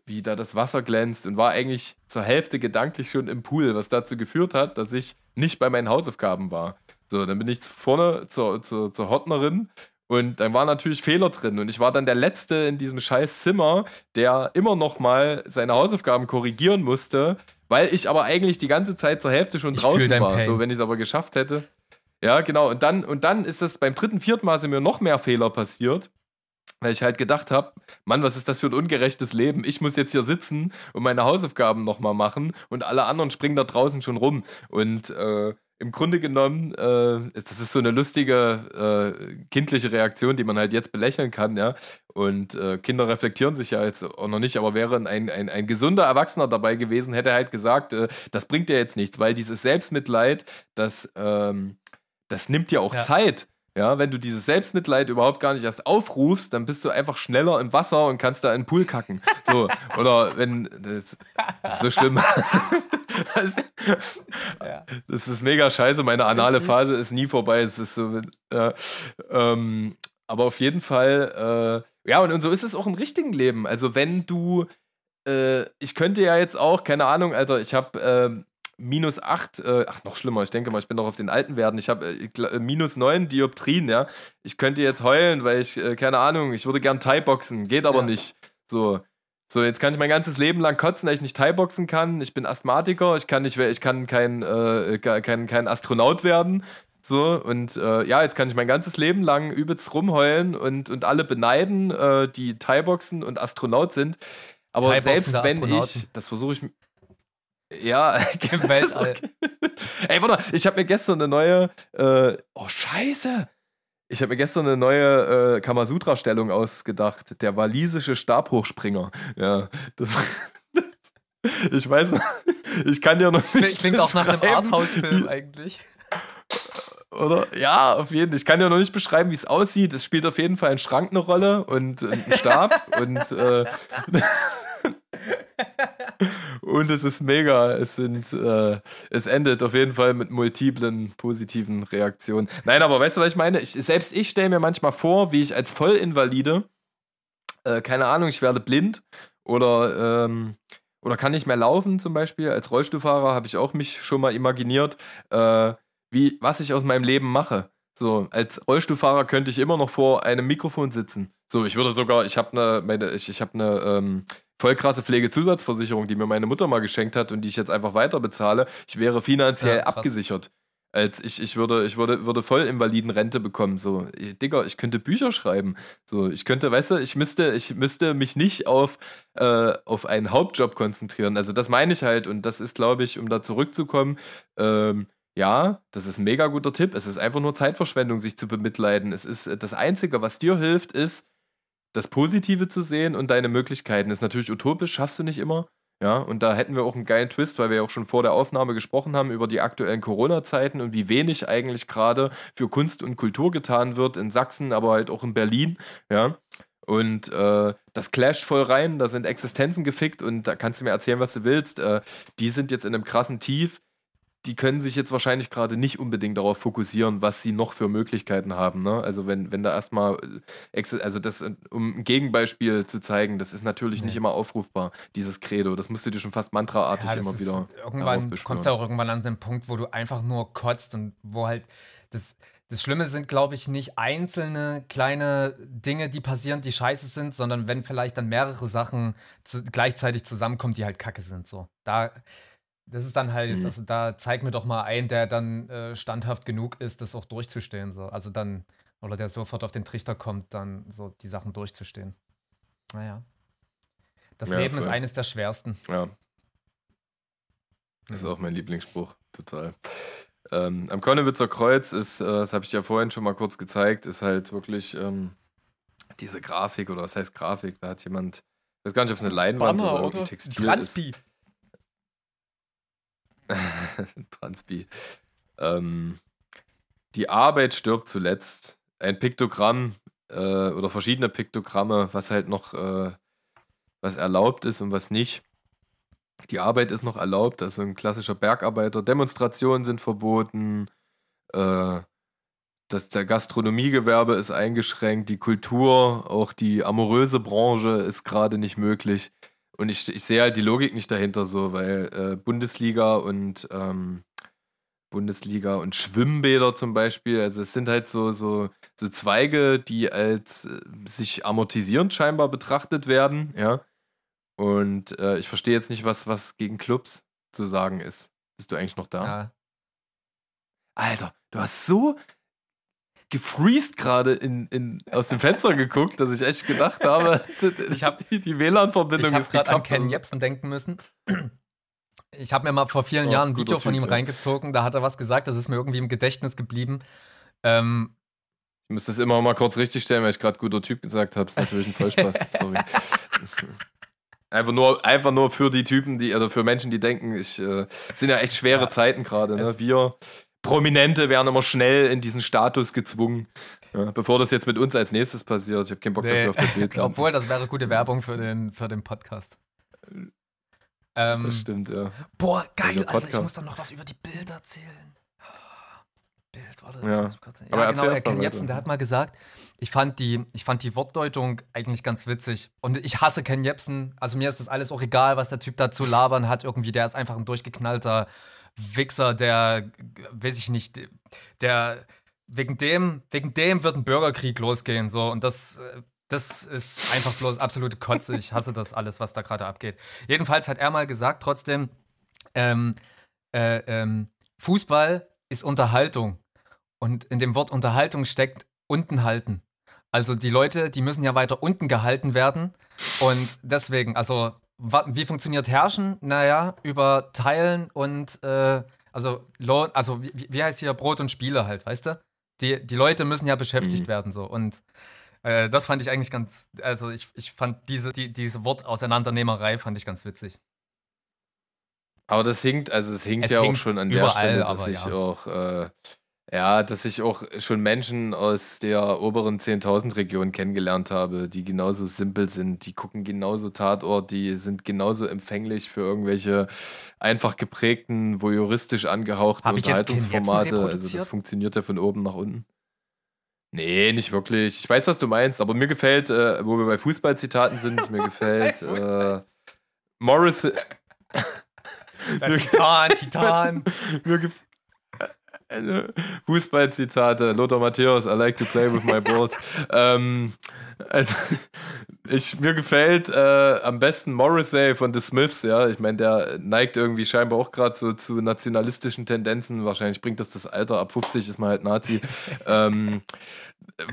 wie da das Wasser glänzt und war eigentlich zur Hälfte gedanklich schon im Pool, was dazu geführt hat, dass ich nicht bei meinen Hausaufgaben war. So, dann bin ich vorne zur, zur, zur Hortnerin und dann waren natürlich Fehler drin und ich war dann der Letzte in diesem scheiß Zimmer, der immer noch mal seine Hausaufgaben korrigieren musste, weil ich aber eigentlich die ganze Zeit zur Hälfte schon Ich draußen war. Pain. So, wenn ich es aber geschafft hätte. Ja, genau. Und dann, und dann ist das beim dritten, vierten Mal sind mir noch mehr Fehler passiert. Weil ich halt gedacht habe, Mann, was ist das für ein ungerechtes Leben? Ich muss jetzt hier sitzen und meine Hausaufgaben nochmal machen und alle anderen springen da draußen schon rum. Und äh, im Grunde genommen, äh, ist, das ist so eine lustige äh, kindliche Reaktion, die man halt jetzt belächeln kann, ja. Und äh, Kinder reflektieren sich ja jetzt auch noch nicht, aber wäre ein, ein, ein gesunder Erwachsener dabei gewesen, hätte er halt gesagt, äh, das bringt dir jetzt nichts, weil dieses Selbstmitleid, das, ähm, das nimmt dir auch Ja. Zeit. Ja, wenn du dieses Selbstmitleid überhaupt gar nicht erst aufrufst, dann bist du einfach schneller im Wasser und kannst da in den Pool kacken. So, oder wenn, das, das ist so schlimm. das, das ist mega scheiße. Meine anale Phase ist nie vorbei. Es ist so, äh, ähm, aber auf jeden Fall, äh, ja, und, und so ist es auch im richtigen Leben. Also, wenn du, äh, ich könnte ja jetzt auch, keine Ahnung, Alter, ich habe äh, minus 8, äh, ach, noch schlimmer, ich denke mal, ich bin noch auf den alten Werten. Ich habe äh, äh, minus 9 Dioptrien, ja. Ich könnte jetzt heulen, weil ich, äh, keine Ahnung, ich würde gern Thai-Boxen, geht aber Ja. nicht. So. So, jetzt kann ich mein ganzes Leben lang kotzen, weil ich nicht Thai-Boxen kann. Ich bin Asthmatiker, ich kann nicht, ich kann kein, äh, kein, kein Astronaut werden. So, und äh, ja, jetzt kann ich mein ganzes Leben lang übelst rumheulen und, und alle beneiden, die Thai-Boxen und Astronaut sind. Aber selbst wenn ich, das versuche ich. Ja, Im das Weltall. okay. Ey, warte, ich habe mir gestern eine neue. Äh, oh, Scheiße! Ich habe mir gestern eine neue äh, Kamasutra-Stellung ausgedacht. Der walisische Stabhochspringer. Ja, das. ich weiß noch, ich kann dir noch nicht. Klingt auch nach einem Arthouse-Film eigentlich. Oder? Ja, auf jeden Fall. Ich kann ja noch nicht beschreiben, wie es aussieht. Es spielt auf jeden Fall ein Schrank eine Rolle und ein Stab und äh, und es ist mega. Es sind, äh, es endet auf jeden Fall mit multiplen positiven Reaktionen. Nein, aber weißt du, was ich meine? Ich, selbst ich stelle mir manchmal vor, wie ich als Vollinvalide, äh, keine Ahnung, ich werde blind oder ähm, oder kann nicht mehr laufen zum Beispiel. Als Rollstuhlfahrer habe ich auch mich schon mal imaginiert, äh, wie, was ich aus meinem Leben mache. So, als Rollstuhlfahrer könnte ich immer noch vor einem Mikrofon sitzen. So, ich würde sogar, ich habe eine, ich, ich habe eine ähm, voll krasse Pflegezusatzversicherung, die mir meine Mutter mal geschenkt hat und die ich jetzt einfach weiter bezahle. Ich wäre finanziell ja, abgesichert. Als ich, ich würde, ich würde, würde voll Invalidenrente bekommen. So, Digga, ich könnte Bücher schreiben. So, ich könnte, weißt du, ich müsste, ich müsste mich nicht auf, äh, auf einen Hauptjob konzentrieren. Also das meine ich halt, und das ist, glaube ich, um da zurückzukommen, ähm, ja, das ist ein mega guter Tipp. Es ist einfach nur Zeitverschwendung, sich zu bemitleiden. Es ist das Einzige, was dir hilft, ist, das Positive zu sehen und deine Möglichkeiten. ist natürlich utopisch, schaffst du nicht immer. Ja, und da hätten wir auch einen geilen Twist, weil wir ja auch schon vor der Aufnahme gesprochen haben über die aktuellen Corona-Zeiten und wie wenig eigentlich gerade für Kunst und Kultur getan wird in Sachsen, aber halt auch in Berlin. Ja. Und äh, das clasht voll rein, da sind Existenzen gefickt und da kannst du mir erzählen, was du willst. Äh, die sind jetzt in einem krassen Tief die können sich jetzt wahrscheinlich gerade nicht unbedingt darauf fokussieren, was sie noch für Möglichkeiten haben. Ne? Also wenn, wenn da erstmal, äh, also das, äh, um ein Gegenbeispiel zu zeigen, das ist natürlich nee. nicht immer aufrufbar, dieses Credo. Das musst du dir schon fast mantraartig ja, immer wieder. Irgendwann kommst du auch irgendwann an den Punkt, wo du einfach nur kotzt und wo halt das. Das Schlimme sind, glaube ich, nicht einzelne kleine Dinge, die passieren, die scheiße sind, sondern wenn vielleicht dann mehrere Sachen zu, gleichzeitig zusammenkommen, die halt kacke sind. So. Da, das ist dann halt, mhm. also da zeig mir doch mal einen, der dann äh, standhaft genug ist, das auch durchzustehen. So. Also dann, oder der sofort auf den Trichter kommt, dann so die Sachen durchzustehen. Naja. Das ja, Leben voll. ist eines der schwersten. Ja. Das ist auch mein Lieblingsspruch, total. Ähm, am Konnewitzer Kreuz ist, äh, das habe ich ja vorhin schon mal kurz gezeigt, ist halt wirklich ähm, diese Grafik oder was heißt Grafik? Da hat jemand, ich weiß gar nicht, ob es eine Leinwand Banner, oder, oder ein Textil Transpi. ist. Transpi. Ähm, die Arbeit stirbt zuletzt. Ein Piktogramm äh, oder verschiedene Piktogramme, was halt noch äh, was erlaubt ist und was nicht. Die Arbeit ist noch erlaubt, also ein klassischer Bergarbeiter. Demonstrationen sind verboten. Äh, das der Gastronomiegewerbe ist eingeschränkt, die Kultur, auch die amoröse Branche ist gerade nicht möglich. Und ich, ich sehe halt die Logik nicht dahinter so, weil äh, Bundesliga und ähm, Bundesliga und Schwimmbäder zum Beispiel, also es sind halt so, so, so Zweige, die als äh, sich amortisierend scheinbar betrachtet werden, ja. Und äh, ich verstehe jetzt nicht, was, was gegen Clubs zu sagen ist. Bist du eigentlich noch da? Ja. Alter, du hast so, gefreezed gerade in, in, aus dem Fenster geguckt, dass ich echt gedacht habe, ich habe die, die WLAN-Verbindung ist gerade an Ken Jebsen denken müssen. Ich habe mir mal vor vielen oh, Jahren ein Video typ, von ihm ja. reingezogen, da hat er was gesagt, das ist mir irgendwie im Gedächtnis geblieben. Ähm, ich muss das immer mal kurz richtig stellen, weil ich gerade guter Typ gesagt habe. Ist natürlich ein Vollspaß. Sorry. Einfach nur, einfach nur für die Typen, die, also für Menschen, die denken, ich, äh, sind ja echt schwere ja, Zeiten gerade. Ne? Wir, Prominente werden immer schnell in diesen Status gezwungen. Ja, bevor das jetzt mit uns als nächstes passiert. Ich habe keinen Bock, nee. dass wir auf das Bild landen. Obwohl, das wäre gute Werbung für den, für den Podcast. Ähm, das stimmt, ja. Boah, geil, also Alter, ich muss dann noch was über die Bilder erzählen. Bild, warte, ja. ja, Aber genau, äh, Ken Jebsen, der hat mal gesagt, ich fand, die, ich fand die Wortdeutung eigentlich ganz witzig. Und ich hasse Ken Jebsen. Also mir ist das alles auch egal, was der Typ da zu labern hat. Irgendwie, der ist einfach ein durchgeknallter Wichser, der, weiß ich nicht, der, wegen dem, wegen dem wird ein Bürgerkrieg losgehen, so, und das, das ist einfach bloß absolute Kotze. Ich hasse das alles, was da gerade abgeht. Jedenfalls hat er mal gesagt, trotzdem, ähm, äh, ähm, Fußball ist Unterhaltung. Und in dem Wort Unterhaltung steckt unten halten. Also die Leute, die müssen ja weiter unten gehalten werden. Und deswegen, also wie funktioniert Herrschen? Naja, über Teilen und äh, also Lohn, also wie, wie heißt hier Brot und Spiele halt, weißt du? die, die Leute müssen ja beschäftigt Mhm. werden so und äh, das fand ich eigentlich ganz, also ich, ich fand diese, die, diese Wortauseinandernehmerei fand ich ganz witzig. Aber das hinkt, also es hinkt Es ja auch hinkt schon an der Stelle, dass aber ich ja. auch, äh, ja, dass ich auch schon Menschen aus der oberen 10.000 Region kennengelernt habe, die genauso simpel sind, die gucken genauso Tatort, die sind genauso empfänglich für irgendwelche einfach geprägten, voyeuristisch angehauchten Hab Unterhaltungsformate. Also das funktioniert ja von oben nach unten. Nee, nicht wirklich. Ich weiß, was du meinst, aber mir gefällt, äh, wo wir bei Fußballzitaten sind, mir gefällt äh. Morris. Titan, Titan. Mir gef äh, Fußballzitate, Lothar Matthäus, I like to play with my balls. ähm, also, ich, mir gefällt äh, am besten Morrissey von The Smiths, ja. Ich meine, der neigt irgendwie scheinbar auch gerade so zu nationalistischen Tendenzen. Wahrscheinlich bringt das das Alter, ab 50 ist man halt Nazi. ähm,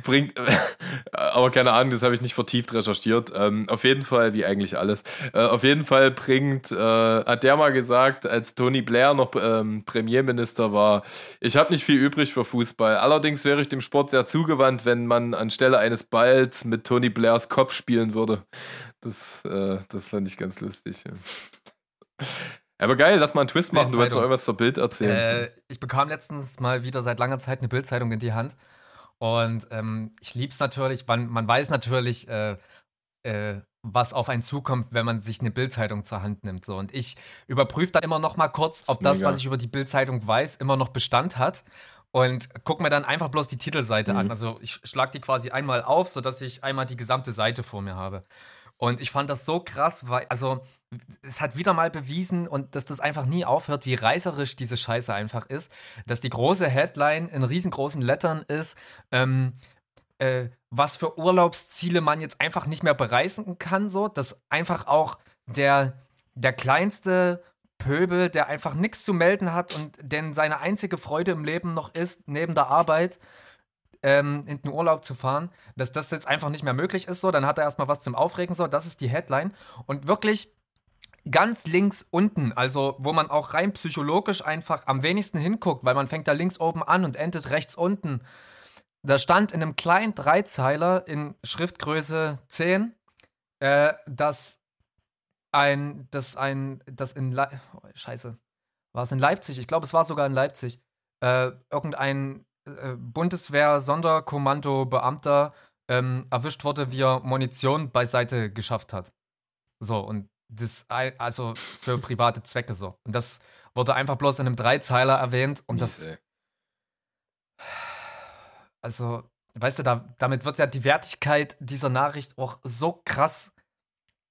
bringt, aber keine Ahnung, das habe ich nicht vertieft recherchiert. Ähm, auf jeden Fall, wie eigentlich alles. Äh, auf jeden Fall bringt, äh, hat der mal gesagt, als Tony Blair noch ähm, Premierminister war, ich habe nicht viel übrig für Fußball. Allerdings wäre ich dem Sport sehr zugewandt, wenn man anstelle eines Balls mit Tony Blairs Kopf spielen würde. Das, äh, das fand ich ganz lustig. Ja. Aber geil, lass mal einen Twist machen. Du wolltest noch irgendwas zur Bild erzählen. Äh, ich bekam letztens mal wieder seit langer Zeit eine Bildzeitung in die Hand. Und ähm, ich lieb's natürlich. Man, man weiß natürlich, äh, äh, was auf einen zukommt, wenn man sich eine Bildzeitung zur Hand nimmt. So. Und ich überprüfe dann immer noch mal kurz, ob das, mega. was ich über die Bildzeitung weiß, immer noch Bestand hat. Und guck mir dann einfach bloß die Titelseite an. Mhm. Also ich schlag die quasi einmal auf, sodass ich einmal die gesamte Seite vor mir habe. Und ich fand das so krass, weil, also, es hat wieder mal bewiesen und dass das einfach nie aufhört, wie reißerisch diese Scheiße einfach ist, dass die große Headline in riesengroßen Lettern ist, ähm, äh, was für Urlaubsziele man jetzt einfach nicht mehr bereisen kann, so, dass einfach auch der, der kleinste Pöbel, der einfach nichts zu melden hat und denn seine einzige Freude im Leben noch ist, neben der Arbeit ähm, in den Urlaub zu fahren, dass das jetzt einfach nicht mehr möglich ist, so, dann hat er erstmal was zum Aufregen, so, das ist die Headline. Und wirklich ganz links unten, also wo man auch rein psychologisch einfach am wenigsten hinguckt, weil man fängt da links oben an und endet rechts unten. Da stand in einem kleinen Dreizeiler in Schriftgröße 10, äh, dass ein, dass ein, das in Le oh, Scheiße, war es in Leipzig? Ich glaube, es war sogar in Leipzig. Äh, irgendein äh, Bundeswehr-Sonderkommando-Beamter ähm, erwischt wurde, wie er Munition beiseite geschafft hat. So, und das, also für private Zwecke so. Und das wurde einfach bloß in einem Dreizeiler erwähnt und Mies, das, ey. also, weißt du, da, damit wird ja die Wertigkeit dieser Nachricht auch so krass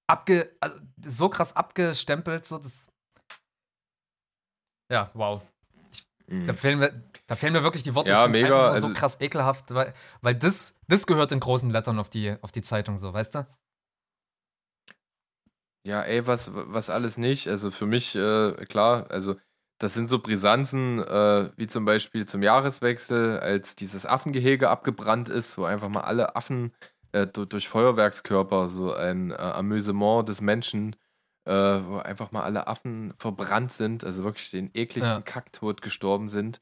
abge, also, so krass abgestempelt, so das. Ja, wow. Mhm. Da fehlen mir, da fehlen mir wirklich die Worte. Ja, Ich mega, also- so krass ekelhaft, weil, weil das, das gehört in großen Lettern auf die, auf die Zeitung, so, weißt du? Ja, ey, was, was alles nicht. Also für mich, äh, klar, also das sind so Brisanzen, äh, wie zum Beispiel zum Jahreswechsel, als dieses Affengehege abgebrannt ist, wo einfach mal alle Affen äh, du- durch Feuerwerkskörper, so ein äh, Amüsement des Menschen, äh, wo einfach mal alle Affen verbrannt sind, also wirklich den ekligsten Ja. Kacktod gestorben sind.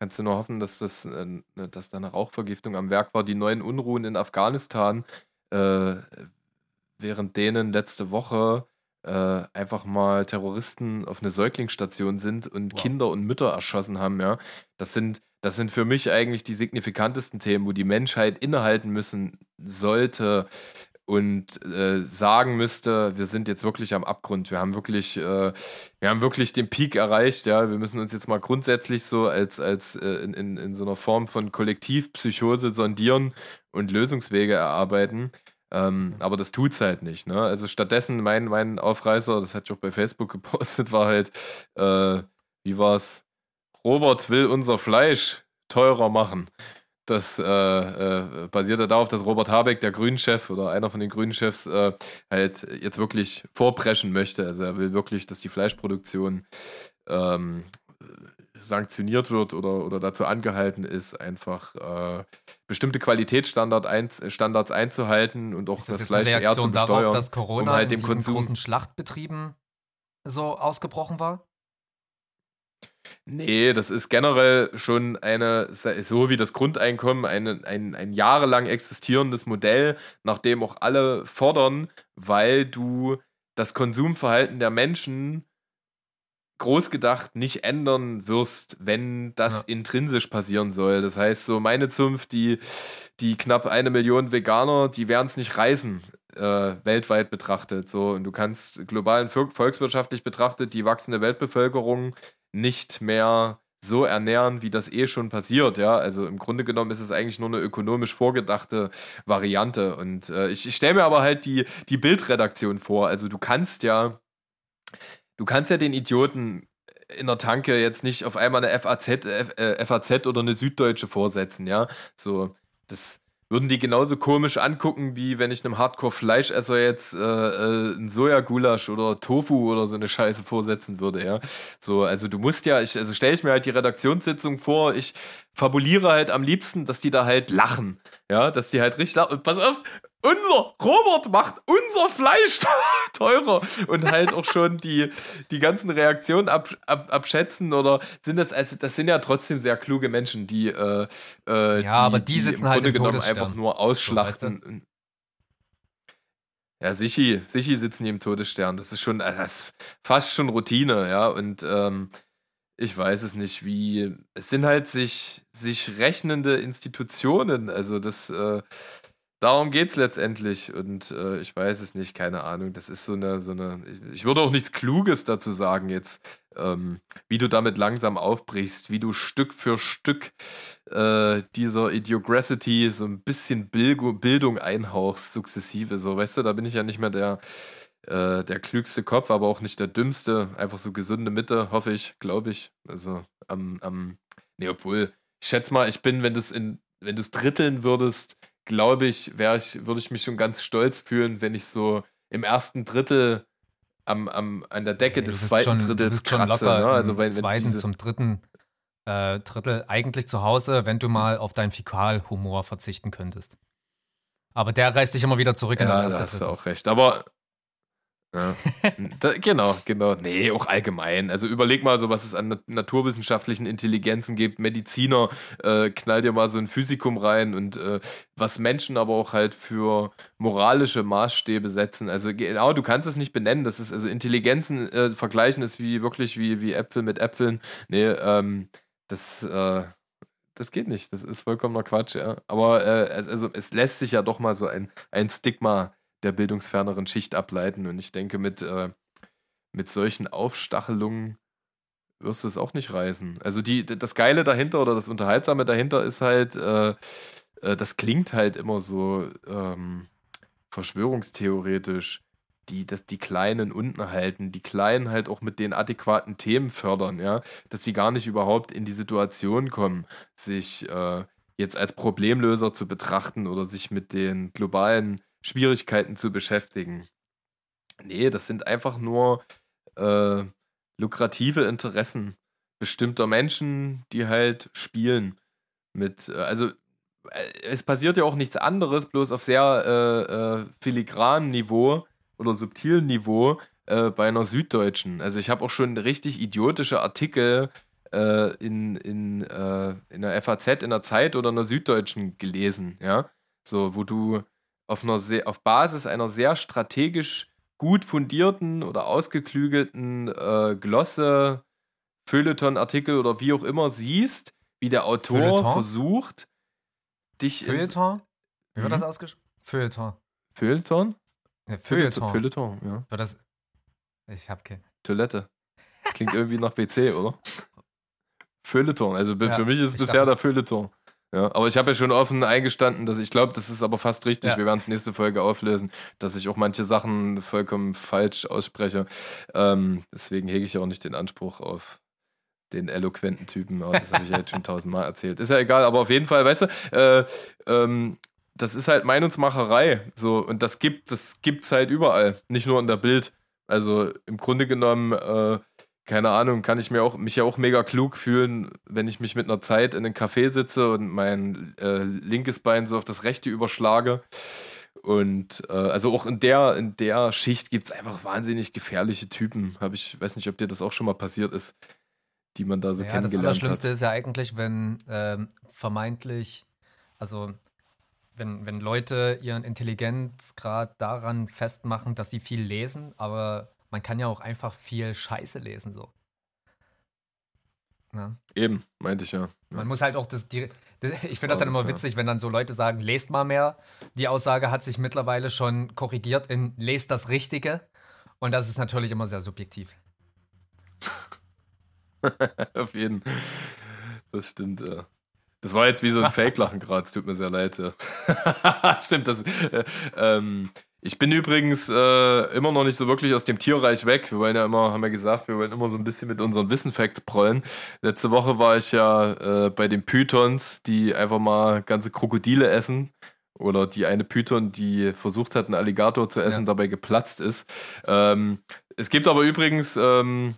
Kannst du nur hoffen, dass das, äh, dass da eine Rauchvergiftung am Werk war. Die neuen Unruhen in Afghanistan, äh, während denen letzte Woche äh, einfach mal Terroristen auf eine Säuglingsstation sind und Wow. Kinder und Mütter erschossen haben, ja. Das sind, das sind für mich eigentlich die signifikantesten Themen, wo die Menschheit innehalten müssen sollte und äh, sagen müsste, wir sind jetzt wirklich am Abgrund. Wir haben wirklich, äh, wir haben wirklich den Peak erreicht, ja. Wir müssen uns jetzt mal grundsätzlich so als, als äh, in, in, in so einer Form von Kollektivpsychose sondieren und Lösungswege erarbeiten. Ähm, aber das tut's halt nicht. Ne? Also stattdessen mein, mein Aufreißer, das hatte ich auch bei Facebook gepostet, war halt, äh, wie war's? Robert will unser Fleisch teurer machen. Das äh, äh, basierte darauf, dass Robert Habeck, der Grünchef oder einer von den Grünchefs, äh, halt jetzt wirklich vorpreschen möchte. Also er will wirklich, dass die Fleischproduktion ähm, sanktioniert wird oder, oder dazu angehalten ist, einfach äh, bestimmte Qualitätsstandards ein, einzuhalten und auch Ist das, das Fleisch eher zu besteuern. darauf, dass Corona um halt in dem diesen Konsum- großen Schlachtbetrieben so ausgebrochen war? Nee, das ist generell schon eine, so wie das Grundeinkommen, eine, ein, ein jahrelang existierendes Modell, nach dem auch alle fordern, weil du das Konsumverhalten der Menschen groß gedacht nicht ändern wirst, wenn das ja. intrinsisch passieren soll. Das heißt, so meine Zunft, die, die knapp eine Million Veganer, die werden es nicht reißen, äh, weltweit betrachtet. So, und du kannst global und volkswirtschaftlich betrachtet die wachsende Weltbevölkerung nicht mehr so ernähren, wie das eh schon passiert, ja. Also im Grunde genommen ist es eigentlich nur eine ökonomisch vorgedachte Variante. Und äh, ich, ich stelle mir aber halt die, die Bildredaktion vor. Also du kannst ja du kannst ja den Idioten in der Tanke jetzt nicht auf einmal eine FAZ, äh, FAZ oder eine Süddeutsche vorsetzen, ja. So, das würden die genauso komisch angucken, wie wenn ich einem Hardcore-Fleischesser jetzt äh, äh, ein Sojagulasch oder Tofu oder so eine Scheiße vorsetzen würde, ja. So, also du musst ja, ich, also stelle ich mir halt die Redaktionssitzung vor, ich fabuliere halt am liebsten, dass die da halt lachen, ja, dass die halt richtig lachen. Pass auf, unser Robert macht unser Fleisch teurer und halt auch schon die, die ganzen Reaktionen ab, ab, abschätzen oder sind das, also das sind ja trotzdem sehr kluge Menschen, die, äh, äh, ja, die, aber die, die sitzen im halt Grunde genommen einfach nur ausschlachten. So, weißt du? Ja, Sichi, Sichi sitzen hier im Todesstern. Das ist schon, äh, das ist fast schon Routine, ja. Und ähm, ich weiß es nicht, wie. Es sind halt sich, sich rechnende Institutionen. Also das, äh, darum geht es letztendlich. Und äh, ich weiß es nicht, keine Ahnung. Das ist so eine, so eine. Ich, ich würde auch nichts Kluges dazu sagen jetzt, ähm, wie du damit langsam aufbrichst, wie du Stück für Stück äh, dieser Idiocracy so ein bisschen Bil Bildung einhauchst, sukzessive. So, weißt du, da bin ich ja nicht mehr der. Äh, der klügste Kopf, aber auch nicht der dümmste. Einfach so gesunde Mitte, hoffe ich, glaube ich. Also am, am, nee, obwohl, ich schätze mal, ich bin, wenn du es in, wenn du es dritteln würdest, glaube ich, ich, würde ich mich schon ganz stolz fühlen, wenn ich so im ersten Drittel am, am, an der Decke ja, des zweiten schon, Drittels kratze. Ne? Also wenn, zweiten diese... zum dritten äh, Drittel eigentlich zu Hause, wenn du mal auf deinen Fäkalhumor verzichten könntest. Aber der reißt dich immer wieder zurück in ja, das erste. Da hast du auch recht. Aber ja. genau, genau. Nee, auch allgemein. Also überleg mal so, was es an naturwissenschaftlichen Intelligenzen gibt. Mediziner, äh, knall dir mal so ein Physikum rein und äh, was Menschen aber auch halt für moralische Maßstäbe setzen. Also genau, du kannst es nicht benennen. Das ist, also Intelligenzen äh, vergleichen ist wie wirklich wie, wie Äpfel mit Äpfeln. Nee, ähm, das, äh, das geht nicht. Das ist vollkommener Quatsch, ja. Aber äh, also es lässt sich ja doch mal so ein, ein Stigma der bildungsferneren Schicht ableiten. Und ich denke, mit, äh, mit solchen Aufstachelungen wirst du es auch nicht reißen. Also die, das Geile dahinter oder das Unterhaltsame dahinter ist halt, äh, äh, das klingt halt immer so ähm, verschwörungstheoretisch, die, dass die Kleinen unten halten, die Kleinen halt auch mit den adäquaten Themen fördern, ja, dass sie gar nicht überhaupt in die Situation kommen, sich äh, jetzt als Problemlöser zu betrachten oder sich mit den globalen Schwierigkeiten zu beschäftigen. Nee, das sind einfach nur äh, lukrative Interessen bestimmter Menschen, die halt spielen mit, äh, also äh, es passiert ja auch nichts anderes, bloß auf sehr äh, äh, filigranem Niveau oder subtilen Niveau äh, bei einer Süddeutschen. Also ich habe auch schon richtig idiotische Artikel äh, in, in, in der FAZ, in der Zeit oder in der Süddeutschen gelesen, ja. So, wo du auf, einer sehr, auf Basis einer sehr strategisch gut fundierten oder ausgeklügelten äh, Glosse, Feuilleton-Artikel oder wie auch immer siehst, wie der Autor Feuilleton? versucht, dich Feuilleton? Wie wird das mhm. ausgesprochen? Feuilleton. Feuilleton? Ja, Feuilleton. Feuilleton, ja. War das ich hab keinen. Toilette. Klingt irgendwie nach WC, oder? Feuilleton. Also ja, für mich ist es bisher dachte, der Feuilleton. Ja, aber ich habe ja schon offen eingestanden, dass ich glaube, das ist aber fast richtig. Ja. Wir werden es nächste Folge auflösen, dass ich auch manche Sachen vollkommen falsch ausspreche. Ähm, deswegen hege ich ja auch nicht den Anspruch auf den eloquenten Typen. Aber das habe ich ja jetzt schon tausendmal erzählt. Ist ja egal, aber auf jeden Fall, weißt du, äh, ähm, das ist halt Meinungsmacherei. So, und das gibt es halt überall, nicht nur in der Bild. Also im Grunde genommen. Äh, keine Ahnung, kann ich mir auch, mich ja auch mega klug fühlen, wenn ich mich mit einer Zeit in einen Café sitze und mein äh, linkes Bein so auf das rechte überschlage. Und äh, also auch in der, in der Schicht gibt es einfach wahnsinnig gefährliche Typen. Habe ich, weiß nicht, ob dir das auch schon mal passiert ist, die man da so ja, das kennengelernt hat. ist ja eigentlich, wenn ähm, vermeintlich, also wenn, wenn Leute ihren Intelligenzgrad daran festmachen, dass sie viel lesen, aber man kann ja auch einfach viel Scheiße lesen so. Ja. Eben, meinte ich ja. Man muss halt auch das, die, das ich finde das dann immer ja. witzig, wenn dann so Leute sagen, lest mal mehr. Die Aussage hat sich mittlerweile schon korrigiert in lest das Richtige. Und das ist natürlich immer sehr subjektiv. Auf jeden Das stimmt, ja. Das war jetzt wie so ein Fake-Lachen gerade, es tut mir sehr leid. Ja. stimmt, das. Äh, ähm, ich bin übrigens äh, immer noch nicht so wirklich aus dem Tierreich weg. Wir wollen ja immer, haben wir gesagt, wir wollen immer so ein bisschen mit unseren Wissen-Facts prollen. Letzte Woche war ich ja äh, bei den Pythons, die einfach mal ganze Krokodile essen. Oder die eine Python, die versucht hat, einen Alligator zu essen, Ja. dabei geplatzt ist. Ähm, es gibt aber übrigens ähm,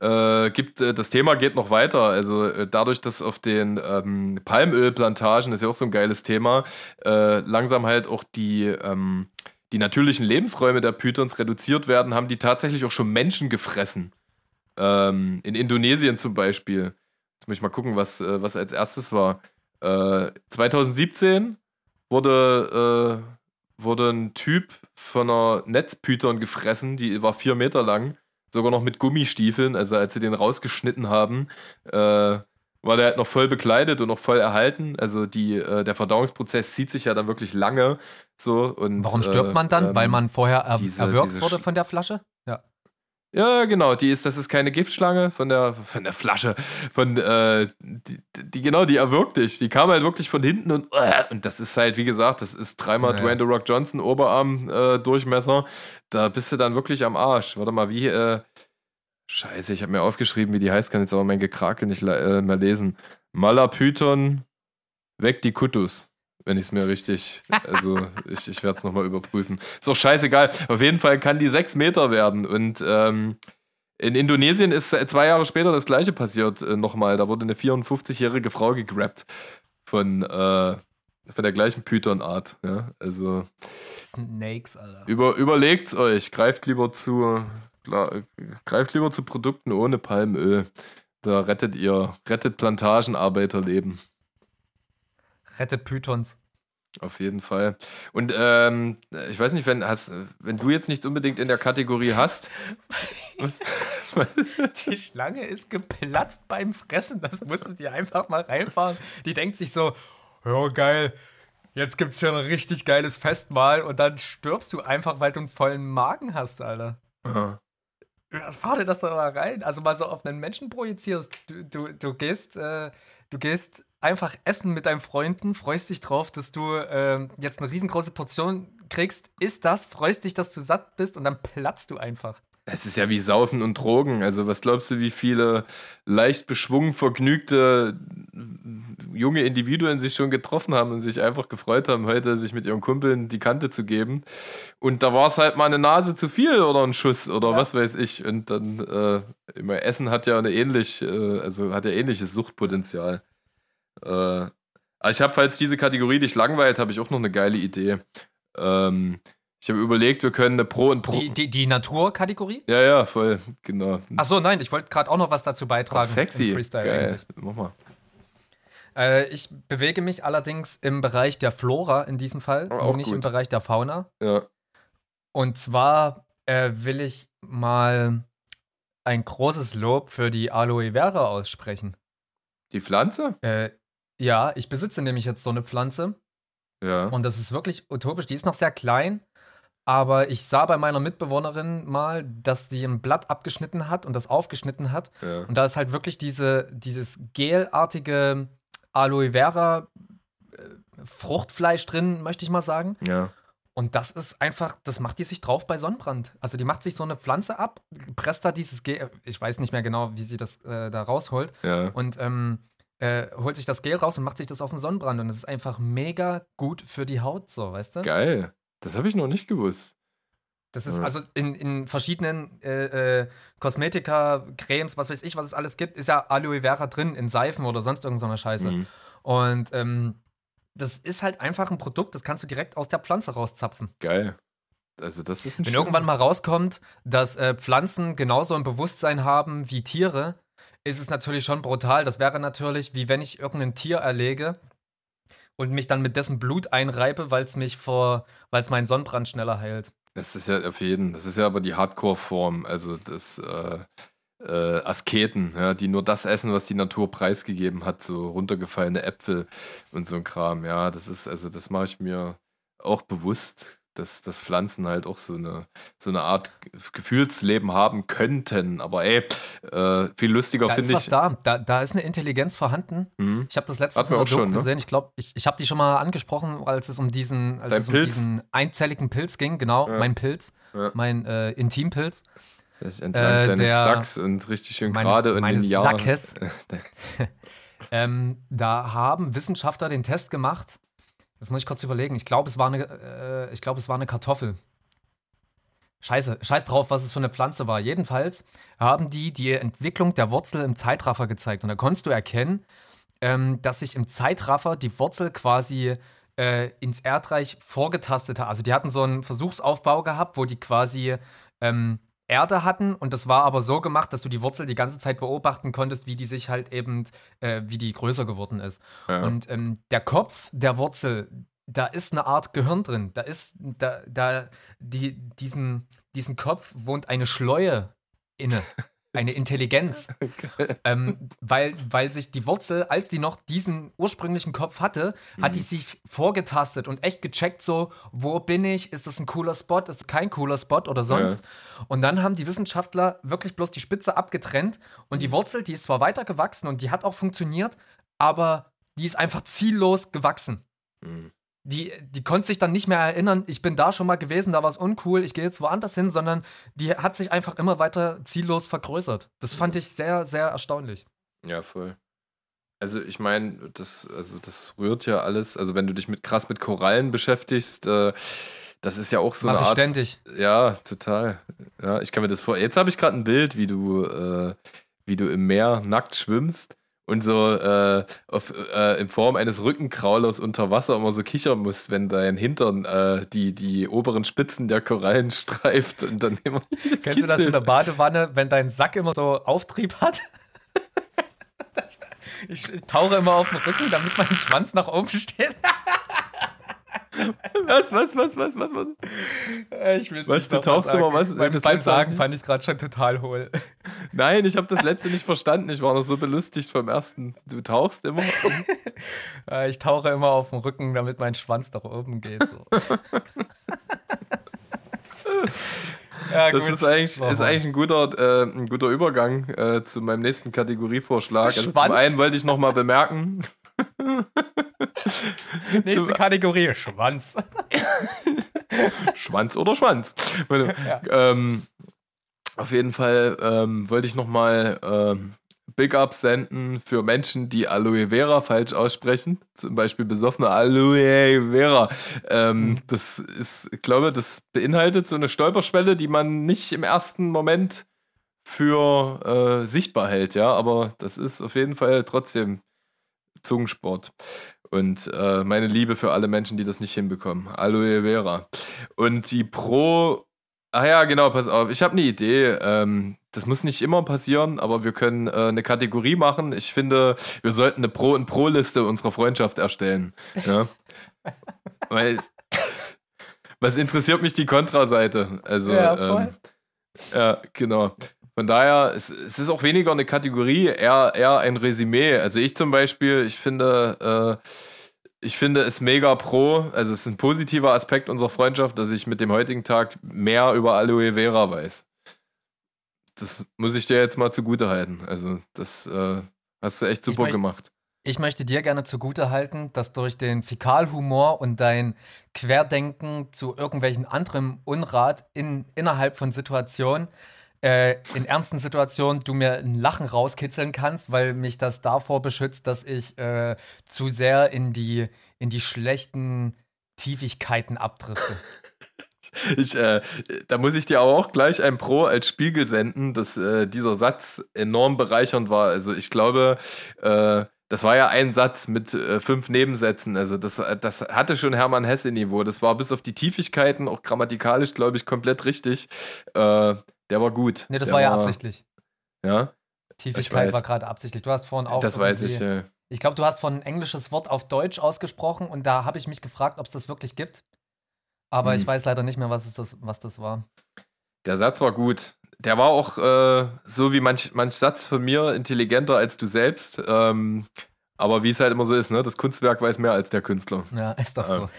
äh, gibt, äh, das Thema geht noch weiter. Also äh, dadurch, dass auf den ähm, Palmölplantagen, das ist ja auch so ein geiles Thema, äh, langsam halt auch die, ähm, die natürlichen Lebensräume der Pythons reduziert werden, haben die tatsächlich auch schon Menschen gefressen. Ähm, in Indonesien zum Beispiel. Jetzt muss ich mal gucken, was, äh, was als erstes war. Äh, 2017 wurde, äh, wurde ein Typ von einer Netzpython gefressen, die war vier Meter lang sogar noch mit Gummistiefeln. Also als sie den rausgeschnitten haben, äh, war der halt noch voll bekleidet und noch voll erhalten. Also die, äh, der Verdauungsprozess zieht sich ja dann wirklich lange. So, und, Warum stirbt äh, man dann? ähm, Weil man vorher er diese- erwürgt diese wurde von der Flasche? Ja. Ja, genau, die ist, das ist keine Giftschlange von der, von der Flasche, von, äh, die, die, genau, die erwürgt dich. Die kam halt wirklich von hinten und, äh, und das ist halt, wie gesagt, das ist dreimal Ja. Dwayne The Rock Johnson Oberarm äh, Durchmesser. Da bist du dann wirklich am Arsch. Warte mal, wie, äh, Scheiße, ich habe mir aufgeschrieben, wie die heißt, kann jetzt aber mein Gekrake nicht äh, mehr lesen. Malapython, weg die Kutus. Wenn ich es mir richtig, also ich, ich werde es nochmal überprüfen. Ist doch scheißegal. Auf jeden Fall kann die sechs Meter werden. Und ähm, in Indonesien ist äh, zwei Jahre später das gleiche passiert äh, nochmal. Da wurde eine 54-jährige Frau gegrabt von, äh, von der gleichen Python-Art. Ja? Also Snakes, Alter. über, überlegt euch, greift lieber zu, greift lieber zu Produkten ohne Palmöl. Da rettet ihr, rettet Plantagenarbeiterleben. Rettet Pythons. Auf jeden Fall. Und ähm, ich weiß nicht, wenn, hast, wenn du jetzt nichts unbedingt in der Kategorie hast. was? Die Schlange ist geplatzt beim Fressen. Das musst du dir einfach mal reinfahren. Die denkt sich so, ja geil, jetzt gibt's hier ein richtig geiles Festmahl und dann stirbst du einfach, weil du einen vollen Magen hast, Alter. Ja, Fahr dir das doch mal rein. Also mal so auf einen Menschen projizierst. Du, du, du gehst, äh, du gehst einfach essen mit deinen Freunden, freust dich drauf, dass du ähm, jetzt eine riesengroße Portion kriegst, isst das, freust dich, dass du satt bist und dann platzt du einfach. Es ist ja wie Saufen und Drogen. Also, was glaubst du, wie viele leicht beschwungen, vergnügte junge Individuen sich schon getroffen haben und sich einfach gefreut haben, heute sich mit ihren Kumpeln die Kante zu geben? Und da war es halt mal eine Nase zu viel oder ein Schuss oder Ja. was weiß ich. Und dann, äh, immer Essen hat ja eine ähnlich, äh, also hat ja ähnliches Suchtpotenzial. Äh, aber ich habe, falls diese Kategorie dich langweilt, habe ich auch noch eine geile Idee. Ähm, ich habe überlegt, wir können eine Pro und Pro. Die, die, die Naturkategorie? Ja, ja, voll, genau. Achso, nein, ich wollte gerade auch noch was dazu Oh, beitragen. sexy. im Freestyle Geil. eigentlich. Mach mal. Äh, ich bewege mich allerdings im Bereich der Flora in diesem Fall, Oh, auch nicht gut. im Bereich der Fauna. Ja. Und zwar äh, will ich mal ein großes Lob für die Aloe Vera aussprechen. Die Pflanze? Äh, ja, ich besitze nämlich jetzt so eine Pflanze Ja. und das ist wirklich utopisch. Die ist noch sehr klein, aber ich sah bei meiner Mitbewohnerin mal, dass die ein Blatt abgeschnitten hat und das aufgeschnitten hat. ja. Und da ist halt wirklich diese, dieses gelartige Aloe Vera äh, Fruchtfleisch drin, möchte ich mal sagen. Ja. Und das ist einfach, das macht die sich drauf bei Sonnenbrand. Also die macht sich so eine Pflanze ab, presst da dieses Gel, ich weiß nicht mehr genau, wie sie das äh, da rausholt, Ja. und ähm, äh, holt sich das Gel raus und macht sich das auf den Sonnenbrand. Und das ist einfach mega gut für die Haut, so, weißt du? Geil. Das habe ich noch nicht gewusst. Das ist also in, in verschiedenen äh, äh, Kosmetika, Cremes, was weiß ich, was es alles gibt, ist ja Aloe Vera drin, in Seifen oder sonst irgendeiner Scheiße. Mhm. Und ähm, das ist halt einfach ein Produkt, das kannst du direkt aus der Pflanze rauszapfen. Geil. Also, das ist ein Wenn irgendwann mal rauskommt, dass äh, Pflanzen genauso ein Bewusstsein haben wie Tiere, ist es natürlich schon brutal. Das wäre natürlich, wie wenn ich irgendein Tier erlege und mich dann mit dessen Blut einreibe, weil es mich vor, weil es meinen Sonnenbrand schneller heilt. Das ist ja auf jeden, das ist ja aber die Hardcore-Form, also das äh, äh, Asketen, ja, die nur das essen, was die Natur preisgegeben hat, so runtergefallene Äpfel und so ein Kram. Ja, das ist, also das mache ich mir auch bewusst, dass, dass Pflanzen halt auch so eine, so eine Art Gefühlsleben haben könnten. Aber ey, äh, viel lustiger finde ich. Da. da. Da ist eine Intelligenz vorhanden. Mhm. Ich habe das letztens in der Doku ne? gesehen. Ich glaube, ich, ich habe die schon mal angesprochen, als es um diesen, als es um diesen einzelligen Pilz ging. Genau, ja. mein Pilz, ja. mein äh, Intimpilz. Das ist entlang äh, deines der, Sacks und richtig schön gerade und in Jahren. Sackes. ähm, da haben Wissenschaftler den Test gemacht Jetzt muss ich kurz überlegen. Ich glaube, es, war eine, äh, glaub, es war eine Kartoffel. Scheiße, scheiß drauf, was es für eine Pflanze war. Jedenfalls haben die die Entwicklung der Wurzel im Zeitraffer gezeigt. Und da konntest du erkennen, ähm, dass sich im Zeitraffer die Wurzel quasi äh, ins Erdreich vorgetastet hat. Also die hatten so einen Versuchsaufbau gehabt, wo die quasi ähm, Erde hatten und das war aber so gemacht, dass du die Wurzel die ganze Zeit beobachten konntest, wie die sich halt eben, äh, wie die größer geworden ist. Ja. Und ähm, der Kopf der Wurzel, da ist eine Art Gehirn drin. Da ist, da, da, die, diesen, diesen Kopf wohnt eine Schleue inne. eine Intelligenz. Okay. Ähm, weil, weil sich die Wurzel, als die noch diesen ursprünglichen Kopf hatte, mhm. hat die mhm. sich vorgetastet und echt gecheckt, so, wo bin ich? Ist das ein cooler Spot? Ist das kein cooler Spot oder sonst? Ja. Und dann haben die Wissenschaftler wirklich bloß die Spitze abgetrennt und die mhm. Wurzel, die ist zwar weiter gewachsen und die hat auch funktioniert, aber die ist einfach ziellos gewachsen. Mhm die, die konnte sich dann nicht mehr erinnern, ich bin da schon mal gewesen, da war es uncool, ich gehe jetzt woanders hin, sondern die hat sich einfach immer weiter ziellos vergrößert. Das fand ich sehr, sehr erstaunlich. Ja, voll. Also ich meine, das, also das rührt ja alles, also wenn du dich mit krass mit Korallen beschäftigst, äh, das ist ja auch so Mach eine Art. ständig. Ja, total. Ja, ich kann mir das vor. Jetzt habe ich gerade ein Bild, wie du, äh, wie du im Meer nackt schwimmst und so äh, auf, äh, in Form eines Rückenkraulers unter Wasser immer so kichern musst, wenn dein Hintern äh, die, die oberen Spitzen der Korallen streift und dann immer. Kennst kitzelt. du das in der Badewanne, wenn dein Sack immer so Auftrieb hat? ich tauche immer auf den Rücken, damit mein Schwanz nach oben steht. Was, was, was, was, was, was? Ich will's was, du tauchst immer was? Beim, beim Sagen fand ich es gerade schon total hohl. Nein, ich habe das letzte nicht verstanden. Ich war noch so belustigt vom ersten. Du tauchst immer? Äh, ich tauche immer auf dem Rücken, damit mein Schwanz nach oben geht. So. Ja, das ist eigentlich, ist eigentlich ein, guter, äh, ein guter Übergang äh, zu meinem nächsten Kategorievorschlag. Also zum einen wollte ich nochmal bemerken, Nächste Kategorie, Schwanz. Schwanz oder Schwanz. Ja. Ähm, auf jeden Fall ähm, wollte ich nochmal ähm, Big Ups senden für Menschen, die Aloe Vera falsch aussprechen. Zum Beispiel besoffene Aloe Vera. Ähm, mhm. Das ist, ich glaube, das beinhaltet so eine Stolperschwelle, die man nicht im ersten Moment für äh, sichtbar hält, ja. Aber das ist auf jeden Fall trotzdem Zungensport. Und äh, meine Liebe für alle Menschen, die das nicht hinbekommen. Aloe Vera. Und die Pro. Ach ja, genau, pass auf. Ich habe eine Idee. Ähm, das muss nicht immer passieren, aber wir können äh, eine Kategorie machen. Ich finde, wir sollten eine Pro- und Pro-Liste unserer Freundschaft erstellen. Ja? Weil. Was interessiert mich die Kontraseite? Also, ja, voll. Ähm, ja, genau. Von daher, es, es, ist auch weniger eine Kategorie, eher, eher ein Resümee. Also ich zum Beispiel, ich finde, äh, ich finde es mega pro, also es ist ein positiver Aspekt unserer Freundschaft, dass ich mit dem heutigen Tag mehr über Aloe Vera weiß. Das muss ich dir jetzt mal zugute halten. Also das äh, hast du echt super ich gemacht. Ich möchte dir gerne zugute halten, dass durch den Fäkalhumor und dein Querdenken zu irgendwelchen anderen Unrat in, innerhalb von Situationen äh, in ernsten Situationen du mir ein Lachen rauskitzeln kannst, weil mich das davor beschützt, dass ich äh, zu sehr in die, in die schlechten Tiefigkeiten abdrifte. Ich, äh, da muss ich dir aber auch gleich ein Pro als Spiegel senden, dass äh, dieser Satz enorm bereichernd war. Also ich glaube, äh, das war ja ein Satz mit äh, fünf Nebensätzen. Also das, das hatte schon Hermann Hesse-Niveau. Das war bis auf die Tiefigkeiten, auch grammatikalisch, glaube ich, komplett richtig. Äh, der war gut. Nee, das der war ja absichtlich. Ja. Tiefigkeit war gerade absichtlich. Du hast vorhin auch. Das weiß ich. Ja. Ich glaube, du hast von ein englisches Wort auf Deutsch ausgesprochen und da habe ich mich gefragt, ob es das wirklich gibt. Aber hm. ich weiß leider nicht mehr, was, das, was das war. Der Satz war gut. Der war auch äh, so wie manch, manch Satz von mir intelligenter als du selbst. Ähm, aber wie es halt immer so ist, ne? Das Kunstwerk weiß mehr als der Künstler. Ja, ist doch so.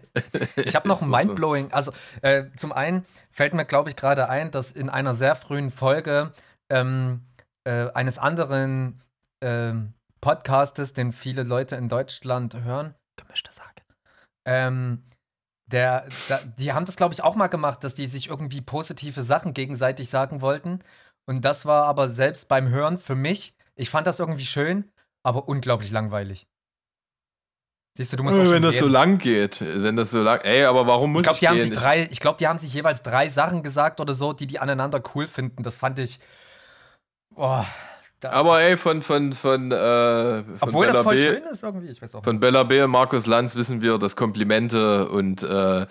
ich habe noch ein Mindblowing. So. Also äh, zum einen fällt mir, glaube ich, gerade ein, dass in einer sehr frühen Folge ähm, äh, eines anderen äh, Podcastes, den viele Leute in Deutschland hören, gemischte Sage, ähm, der, da, die haben das, glaube ich, auch mal gemacht, dass die sich irgendwie positive Sachen gegenseitig sagen wollten. Und das war aber selbst beim Hören für mich, ich fand das irgendwie schön, aber unglaublich langweilig. Siehst du, du musst doch Wenn das so lang geht, wenn das so lang, ey, aber warum muss ich, glaub, die ich haben sich drei, Ich glaube, die haben sich jeweils drei Sachen gesagt oder so, die die aneinander cool finden. Das fand ich, boah, aber ey, von, von, von, äh, von Obwohl Bella das voll B, schön ist irgendwie, ich weiß auch Von Bella B. und Markus Lanz wissen wir, dass Komplimente und äh, äh,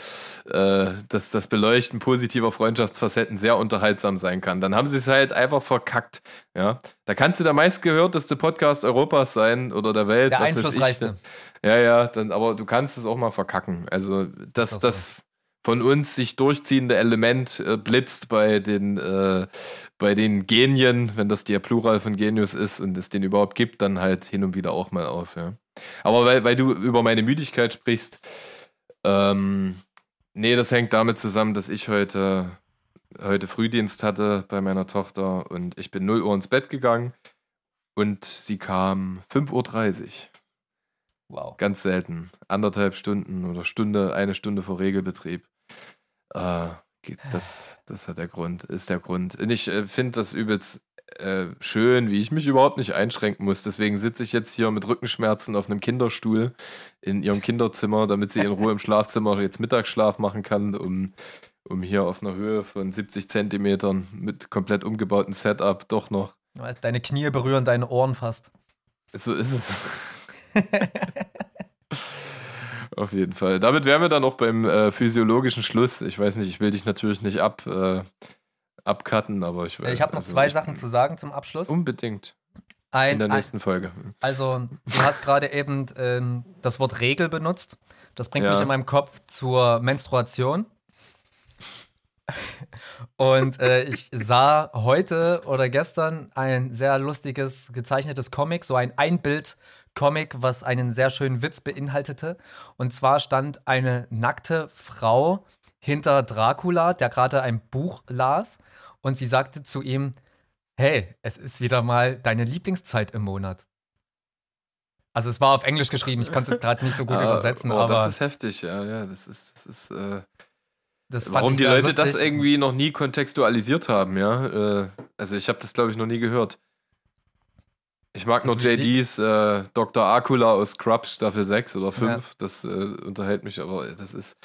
dass das Beleuchten positiver Freundschaftsfacetten sehr unterhaltsam sein kann. Dann haben sie es halt einfach verkackt. Ja, da kannst du der meistgehörteste Podcast Europas sein oder der Welt. Der was einflussreichste. Ja, ja, dann, aber du kannst es auch mal verkacken. Also, das, das, das von uns sich durchziehende Element äh, blitzt bei den, äh, bei den Genien, wenn das der Plural von Genius ist und es den überhaupt gibt, dann halt hin und wieder auch mal auf. Ja. Aber weil, weil du über meine Müdigkeit sprichst, ähm, nee, das hängt damit zusammen, dass ich heute, heute Frühdienst hatte bei meiner Tochter und ich bin 0 Uhr ins Bett gegangen und sie kam 5.30 Uhr. Wow. Ganz selten. Anderthalb Stunden oder Stunde, eine Stunde vor Regelbetrieb. Äh, das, das hat der Grund, ist der Grund. Und ich äh, finde das übelst äh, schön, wie ich mich überhaupt nicht einschränken muss. Deswegen sitze ich jetzt hier mit Rückenschmerzen auf einem Kinderstuhl in ihrem Kinderzimmer, damit sie in Ruhe im Schlafzimmer jetzt Mittagsschlaf machen kann, um, um hier auf einer Höhe von 70 Zentimetern mit komplett umgebautem Setup doch noch. Deine Knie berühren deine Ohren fast. So ist es. Auf jeden Fall. Damit wären wir dann auch beim äh, physiologischen Schluss. Ich weiß nicht, ich will dich natürlich nicht ab, äh, abcutten, aber ich Ich habe noch also, zwei Sachen zu sagen zum Abschluss. Unbedingt. Ein, In der nächsten ein, Folge. Also, du hast gerade eben ähm, das Wort Regel benutzt. Das bringt ja. mich in meinem Kopf zur Menstruation. Und äh, ich sah heute oder gestern ein sehr lustiges gezeichnetes Comic, so ein Einbild Comic, was einen sehr schönen Witz beinhaltete. Und zwar stand eine nackte Frau hinter Dracula, der gerade ein Buch las. Und sie sagte zu ihm, hey, es ist wieder mal deine Lieblingszeit im Monat. Also es war auf Englisch geschrieben, ich kann es jetzt gerade nicht so gut ah, übersetzen, oh, aber. Das ist heftig, ja, ja. Das ist, das ist, äh, das warum die Leute lustig. das irgendwie noch nie kontextualisiert haben, ja. Äh, also ich habe das, glaube ich, noch nie gehört. Ich mag nur JDs äh, Dr. Akula aus Scrubs Staffel 6 oder 5. Ja. Das äh, unterhält mich, aber das ist.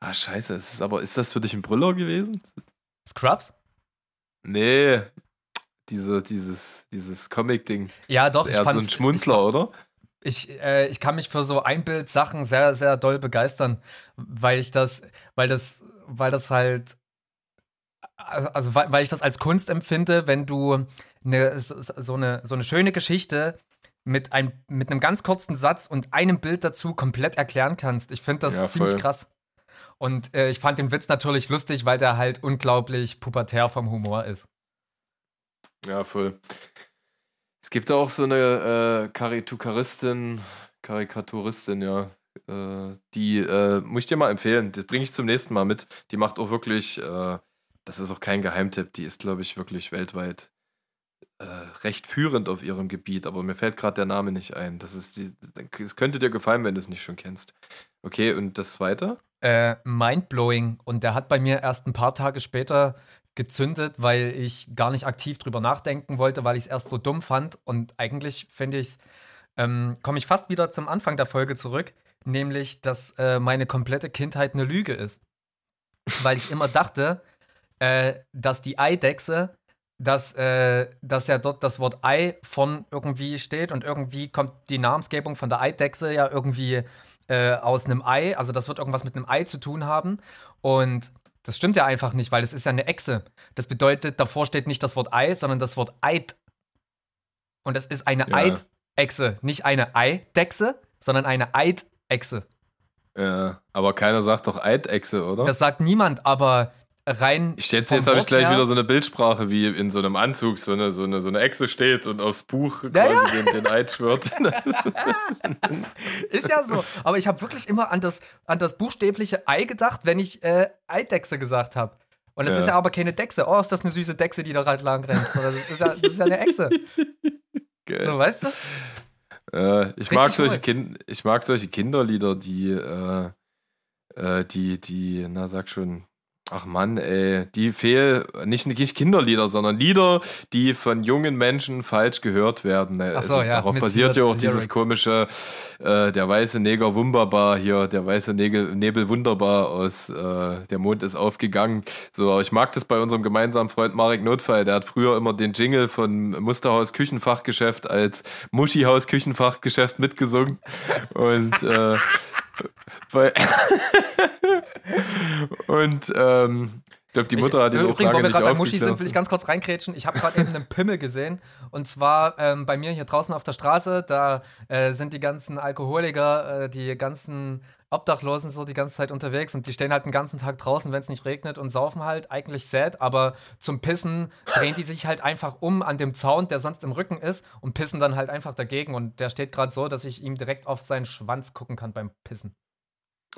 Ah, scheiße. Es ist aber, ist das für dich ein Brüller gewesen? Scrubs? Nee. Diese, dieses, dieses Comic-Ding. Ja, doch. Ist eher so ein Schmunzler, oder? Ich, äh, ich kann mich für so Einbildsachen sehr, sehr doll begeistern, weil ich das, weil das, weil das halt also weil, weil ich das als Kunst empfinde, wenn du eine, so, eine, so eine schöne Geschichte mit, ein, mit einem ganz kurzen Satz und einem Bild dazu komplett erklären kannst. Ich finde das ja, ziemlich krass. Und äh, ich fand den Witz natürlich lustig, weil der halt unglaublich pubertär vom Humor ist. Ja, voll. Es gibt auch so eine äh, Karikaturistin, Karikaturistin, ja, äh, die äh, muss ich dir mal empfehlen. Das bringe ich zum nächsten Mal mit. Die macht auch wirklich äh, das ist auch kein Geheimtipp, die ist, glaube ich, wirklich weltweit äh, recht führend auf ihrem Gebiet, aber mir fällt gerade der Name nicht ein. Das ist die, es könnte dir gefallen, wenn du es nicht schon kennst. Okay, und das zweite? Äh, Mindblowing. Und der hat bei mir erst ein paar Tage später gezündet, weil ich gar nicht aktiv drüber nachdenken wollte, weil ich es erst so dumm fand. Und eigentlich finde ich es, ähm, komme ich fast wieder zum Anfang der Folge zurück, nämlich, dass äh, meine komplette Kindheit eine Lüge ist. weil ich immer dachte, äh, dass die Eidechse, dass, äh, dass ja dort das Wort Ei von irgendwie steht und irgendwie kommt die Namensgebung von der Eidechse ja irgendwie äh, aus einem Ei, also das wird irgendwas mit einem Ei zu tun haben und das stimmt ja einfach nicht, weil es ist ja eine Echse. Das bedeutet, davor steht nicht das Wort Ei, sondern das Wort Eid. Und das ist eine ja. Eidechse, nicht eine Eidechse, sondern eine Eidechse. Ja, aber keiner sagt doch Eidechse, oder? Das sagt niemand, aber rein. Ich jetzt, jetzt habe ich gleich wieder so eine Bildsprache, wie in so einem Anzug so eine, so eine, so eine Echse steht und aufs Buch quasi ja. Den, den Eid schwört. ist ja so. Aber ich habe wirklich immer an das, an das buchstäbliche Ei gedacht, wenn ich äh, Eidechse gesagt habe. Und das ja. ist ja aber keine Dechse. Oh, ist das eine süße Dechse, die da halt lang rennt. Das ist ja, das ist ja eine Echse. Geil. So, weißt du? Äh, ich, mag solche kind, ich mag solche Kinderlieder, die, äh, äh, die, die, na sag schon, Ach Mann, ey, die fehlen nicht, nicht Kinderlieder, sondern Lieder, die von jungen Menschen falsch gehört werden. Ne? Ach so, also, ja, darauf basiert ja auch dieses komische, äh, der weiße Neger wunderbar hier, der weiße Nebel, Nebel wunderbar aus äh, Der Mond ist aufgegangen. So, ich mag das bei unserem gemeinsamen Freund Marek Notfall, der hat früher immer den Jingle von Musterhaus Küchenfachgeschäft als Muschihaus Küchenfachgeschäft mitgesungen. Und äh, und ähm, ich glaube, die Mutter hat auch lange wo wir gerade bei Muschi sind, will ich ganz kurz reinkrätschen. Ich habe gerade eben einen Pimmel gesehen. Und zwar ähm, bei mir hier draußen auf der Straße. Da äh, sind die ganzen Alkoholiker, äh, die ganzen Obdachlosen so die ganze Zeit unterwegs. Und die stehen halt den ganzen Tag draußen, wenn es nicht regnet und saufen halt. Eigentlich sad, aber zum Pissen drehen die sich halt einfach um an dem Zaun, der sonst im Rücken ist. Und pissen dann halt einfach dagegen. Und der steht gerade so, dass ich ihm direkt auf seinen Schwanz gucken kann beim Pissen.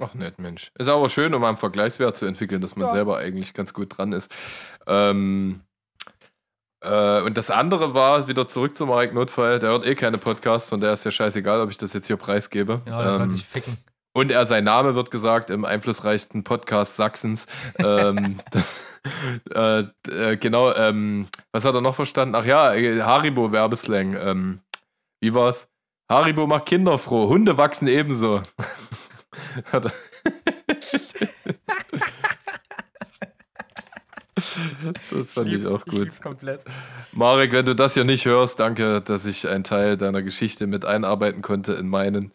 Ach nett, Mensch. Ist aber schön, um einen Vergleichswert zu entwickeln, dass man ja. selber eigentlich ganz gut dran ist. Ähm, äh, und das andere war, wieder zurück zum Marek Notfall, der hört eh keine Podcasts, von der ist ja scheißegal, ob ich das jetzt hier preisgebe. Ja, das ähm, soll sich ficken. Und er, sein Name wird gesagt im einflussreichsten Podcast Sachsens. ähm, das, äh, äh, genau, ähm, was hat er noch verstanden? Ach ja, Haribo Werbeslang. Ähm, wie war's? Haribo macht Kinder froh, Hunde wachsen ebenso. das fand ich, ich auch gut. Ich komplett. Marek, wenn du das hier nicht hörst, danke, dass ich einen Teil deiner Geschichte mit einarbeiten konnte in meinen.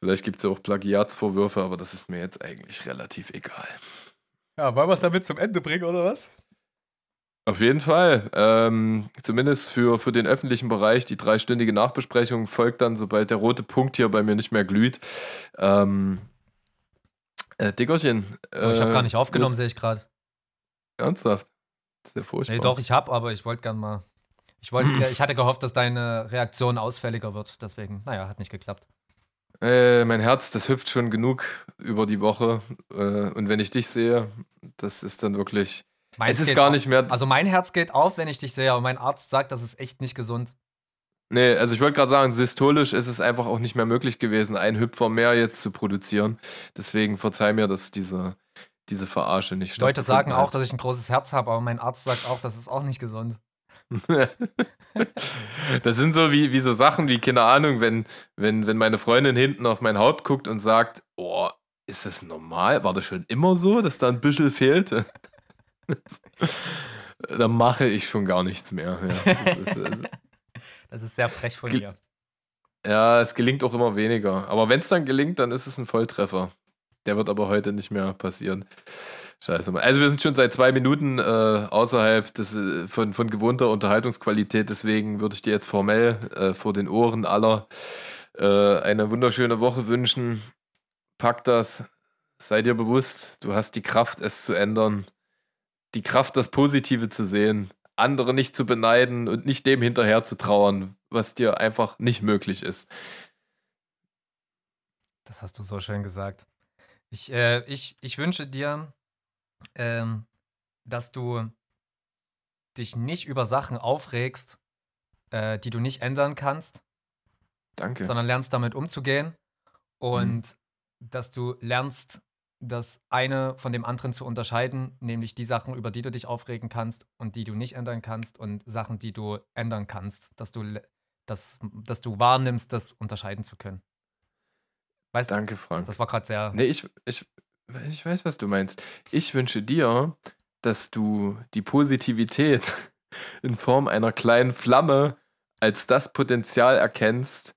Vielleicht gibt es ja auch Plagiatsvorwürfe, aber das ist mir jetzt eigentlich relativ egal. Ja, wollen wir es damit zum Ende bringen, oder was? Auf jeden Fall. Ähm, zumindest für, für den öffentlichen Bereich. Die dreistündige Nachbesprechung folgt dann, sobald der rote Punkt hier bei mir nicht mehr glüht. Ähm, äh, Dickerchen. Äh, ich habe gar nicht aufgenommen, sehe ich gerade. Ernsthaft? Sehr furchtbar. Nee, doch, ich habe, aber ich wollte gern mal. Ich, wollt, ich hatte gehofft, dass deine Reaktion ausfälliger wird. Deswegen, naja, hat nicht geklappt. Äh, mein Herz, das hüpft schon genug über die Woche. Äh, und wenn ich dich sehe, das ist dann wirklich. Meins es ist gar auf. nicht mehr. Also mein Herz geht auf, wenn ich dich sehe, aber mein Arzt sagt, das ist echt nicht gesund. Nee, also ich wollte gerade sagen, systolisch ist es einfach auch nicht mehr möglich gewesen, einen Hüpfer mehr jetzt zu produzieren. Deswegen verzeih mir, dass diese, diese Verarsche nicht stattfindet. Leute sagen auch, dass ich ein großes Herz habe, aber mein Arzt sagt auch, das ist auch nicht gesund. das sind so wie, wie so Sachen wie, keine Ahnung, wenn, wenn, wenn meine Freundin hinten auf mein Haupt guckt und sagt, oh, ist das normal? War das schon immer so, dass da ein Büschel fehlte? Dann mache ich schon gar nichts mehr. Ja, das ist, das das ist sehr frech von dir. Ja, es gelingt auch immer weniger. Aber wenn es dann gelingt, dann ist es ein Volltreffer. Der wird aber heute nicht mehr passieren. Scheiße. Also wir sind schon seit zwei Minuten äh, außerhalb des, äh, von, von gewohnter Unterhaltungsqualität. Deswegen würde ich dir jetzt formell äh, vor den Ohren aller äh, eine wunderschöne Woche wünschen. Pack das. Sei dir bewusst, du hast die Kraft, es zu ändern. Die Kraft, das Positive zu sehen andere nicht zu beneiden und nicht dem hinterher zu trauern, was dir einfach nicht möglich ist. Das hast du so schön gesagt. Ich, äh, ich, ich wünsche dir, ähm, dass du dich nicht über Sachen aufregst, äh, die du nicht ändern kannst. Danke. Sondern lernst damit umzugehen und mhm. dass du lernst, das eine von dem anderen zu unterscheiden, nämlich die Sachen, über die du dich aufregen kannst und die du nicht ändern kannst und Sachen, die du ändern kannst, dass du, dass, dass du wahrnimmst, das unterscheiden zu können. Weißt Danke, Frank. Das war gerade sehr. Nee, ich, ich, ich weiß, was du meinst. Ich wünsche dir, dass du die Positivität in Form einer kleinen Flamme als das Potenzial erkennst,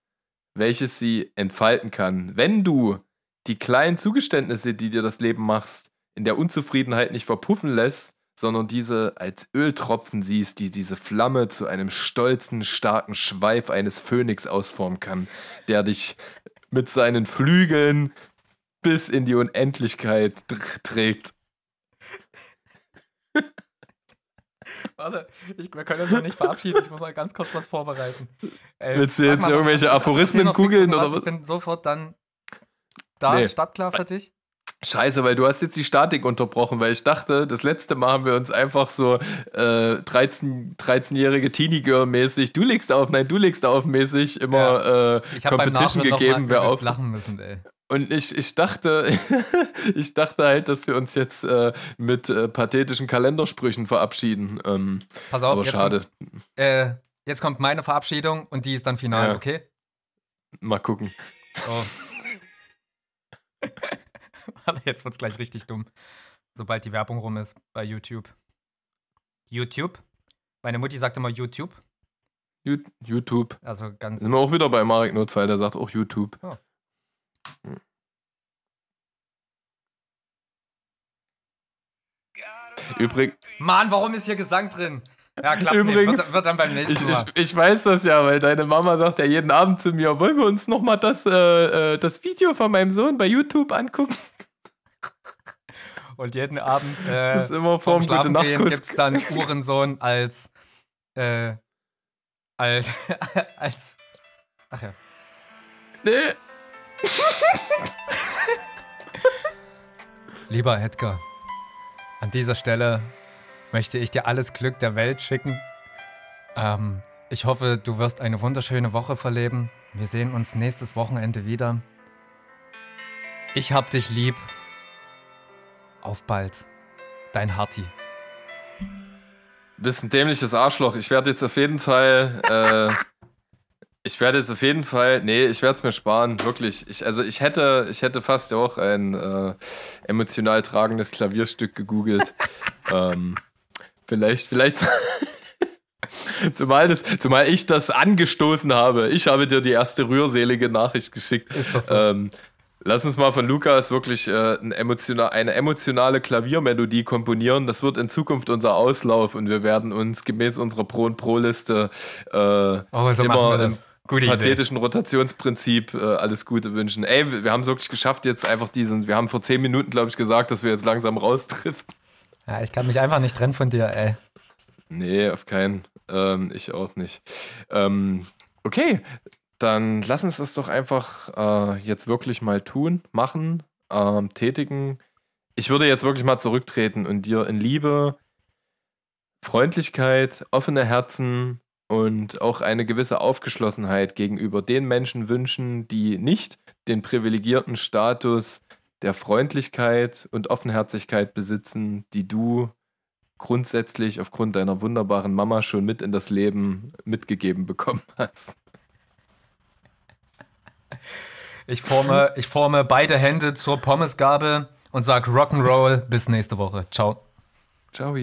welches sie entfalten kann. Wenn du die kleinen Zugeständnisse, die dir das Leben machst, in der Unzufriedenheit nicht verpuffen lässt, sondern diese als Öltropfen siehst, die diese Flamme zu einem stolzen, starken Schweif eines Phönix ausformen kann, der dich mit seinen Flügeln bis in die Unendlichkeit trägt. Warte, ich, wir können uns noch nicht verabschieden. Ich muss mal ganz kurz was vorbereiten. Ey, Willst du jetzt mal, irgendwelche Aphorismen googeln oder was? Ich bin sofort dann da, nee. startklar für dich. Scheiße, weil du hast jetzt die Statik unterbrochen, weil ich dachte, das letzte Mal haben wir uns einfach so äh, 13, 13-jährige Teenie-Girl-mäßig, du legst auf, nein, du legst auf mäßig immer ja. äh, Competition gegeben, wer auf. lachen müssen, ey. Und ich, ich dachte, ich dachte halt, dass wir uns jetzt äh, mit äh, pathetischen Kalendersprüchen verabschieden. Ähm, Pass auf, aber jetzt schade. Kommt, äh, jetzt kommt meine Verabschiedung und die ist dann final, ja. okay? Mal gucken. Oh. jetzt wird es gleich richtig dumm. Sobald die Werbung rum ist bei YouTube. YouTube? Meine Mutti sagt immer YouTube. YouTube. Also ganz. Sind wir auch wieder bei Marek Notfall, der sagt auch YouTube. Oh. Übrigens. Mann, warum ist hier Gesang drin? Ja, klar, Übrigens, wird, wird, dann beim nächsten Mal. Ich, ich, weiß das ja, weil deine Mama sagt ja jeden Abend zu mir, wollen wir uns nochmal das, äh, äh, das Video von meinem Sohn bei YouTube angucken? Und jeden Abend äh, das ist immer vorm gute Nachtkuss. gibt es dann Uhrensohn als äh, als als ach ja. Nee. Lieber Edgar, an dieser Stelle möchte ich dir alles Glück der Welt schicken. Ähm, ich hoffe, du wirst eine wunderschöne Woche verleben. Wir sehen uns nächstes Wochenende wieder. Ich hab dich lieb. Auf bald. Dein Harti. Bist ein dämliches Arschloch. Ich werde jetzt auf jeden Fall äh, ich werde jetzt auf jeden Fall, nee, ich werde es mir sparen, wirklich. Ich, also ich hätte, ich hätte fast auch ein äh, emotional tragendes Klavierstück gegoogelt. ähm, vielleicht, vielleicht. zumal, das, zumal ich das angestoßen habe. Ich habe dir die erste rührselige Nachricht geschickt. Ist das so? Ähm, Lass uns mal von Lukas wirklich äh, ein emotional, eine emotionale Klaviermelodie komponieren. Das wird in Zukunft unser Auslauf und wir werden uns gemäß unserer Pro- und Pro-Liste äh, oh, so immer Gute pathetischen Idee. Rotationsprinzip äh, alles Gute wünschen. Ey, wir, haben es wirklich geschafft, jetzt einfach diesen. Wir haben vor zehn Minuten, glaube ich, gesagt, dass wir jetzt langsam raustrifft. Ja, ich kann mich einfach nicht trennen von dir, ey. Nee, auf keinen. Ähm, ich auch nicht. Ähm, okay, dann lass uns das doch einfach äh, jetzt wirklich mal tun, machen, ähm, tätigen. Ich würde jetzt wirklich mal zurücktreten und dir in Liebe, Freundlichkeit, offene Herzen und auch eine gewisse Aufgeschlossenheit gegenüber den Menschen wünschen, die nicht den privilegierten Status der Freundlichkeit und Offenherzigkeit besitzen, die du grundsätzlich aufgrund deiner wunderbaren Mama schon mit in das Leben mitgegeben bekommen hast. Ich forme, ich forme beide Hände zur Pommesgabel und sage Rock'n'Roll bis nächste Woche. Ciao. Ciao.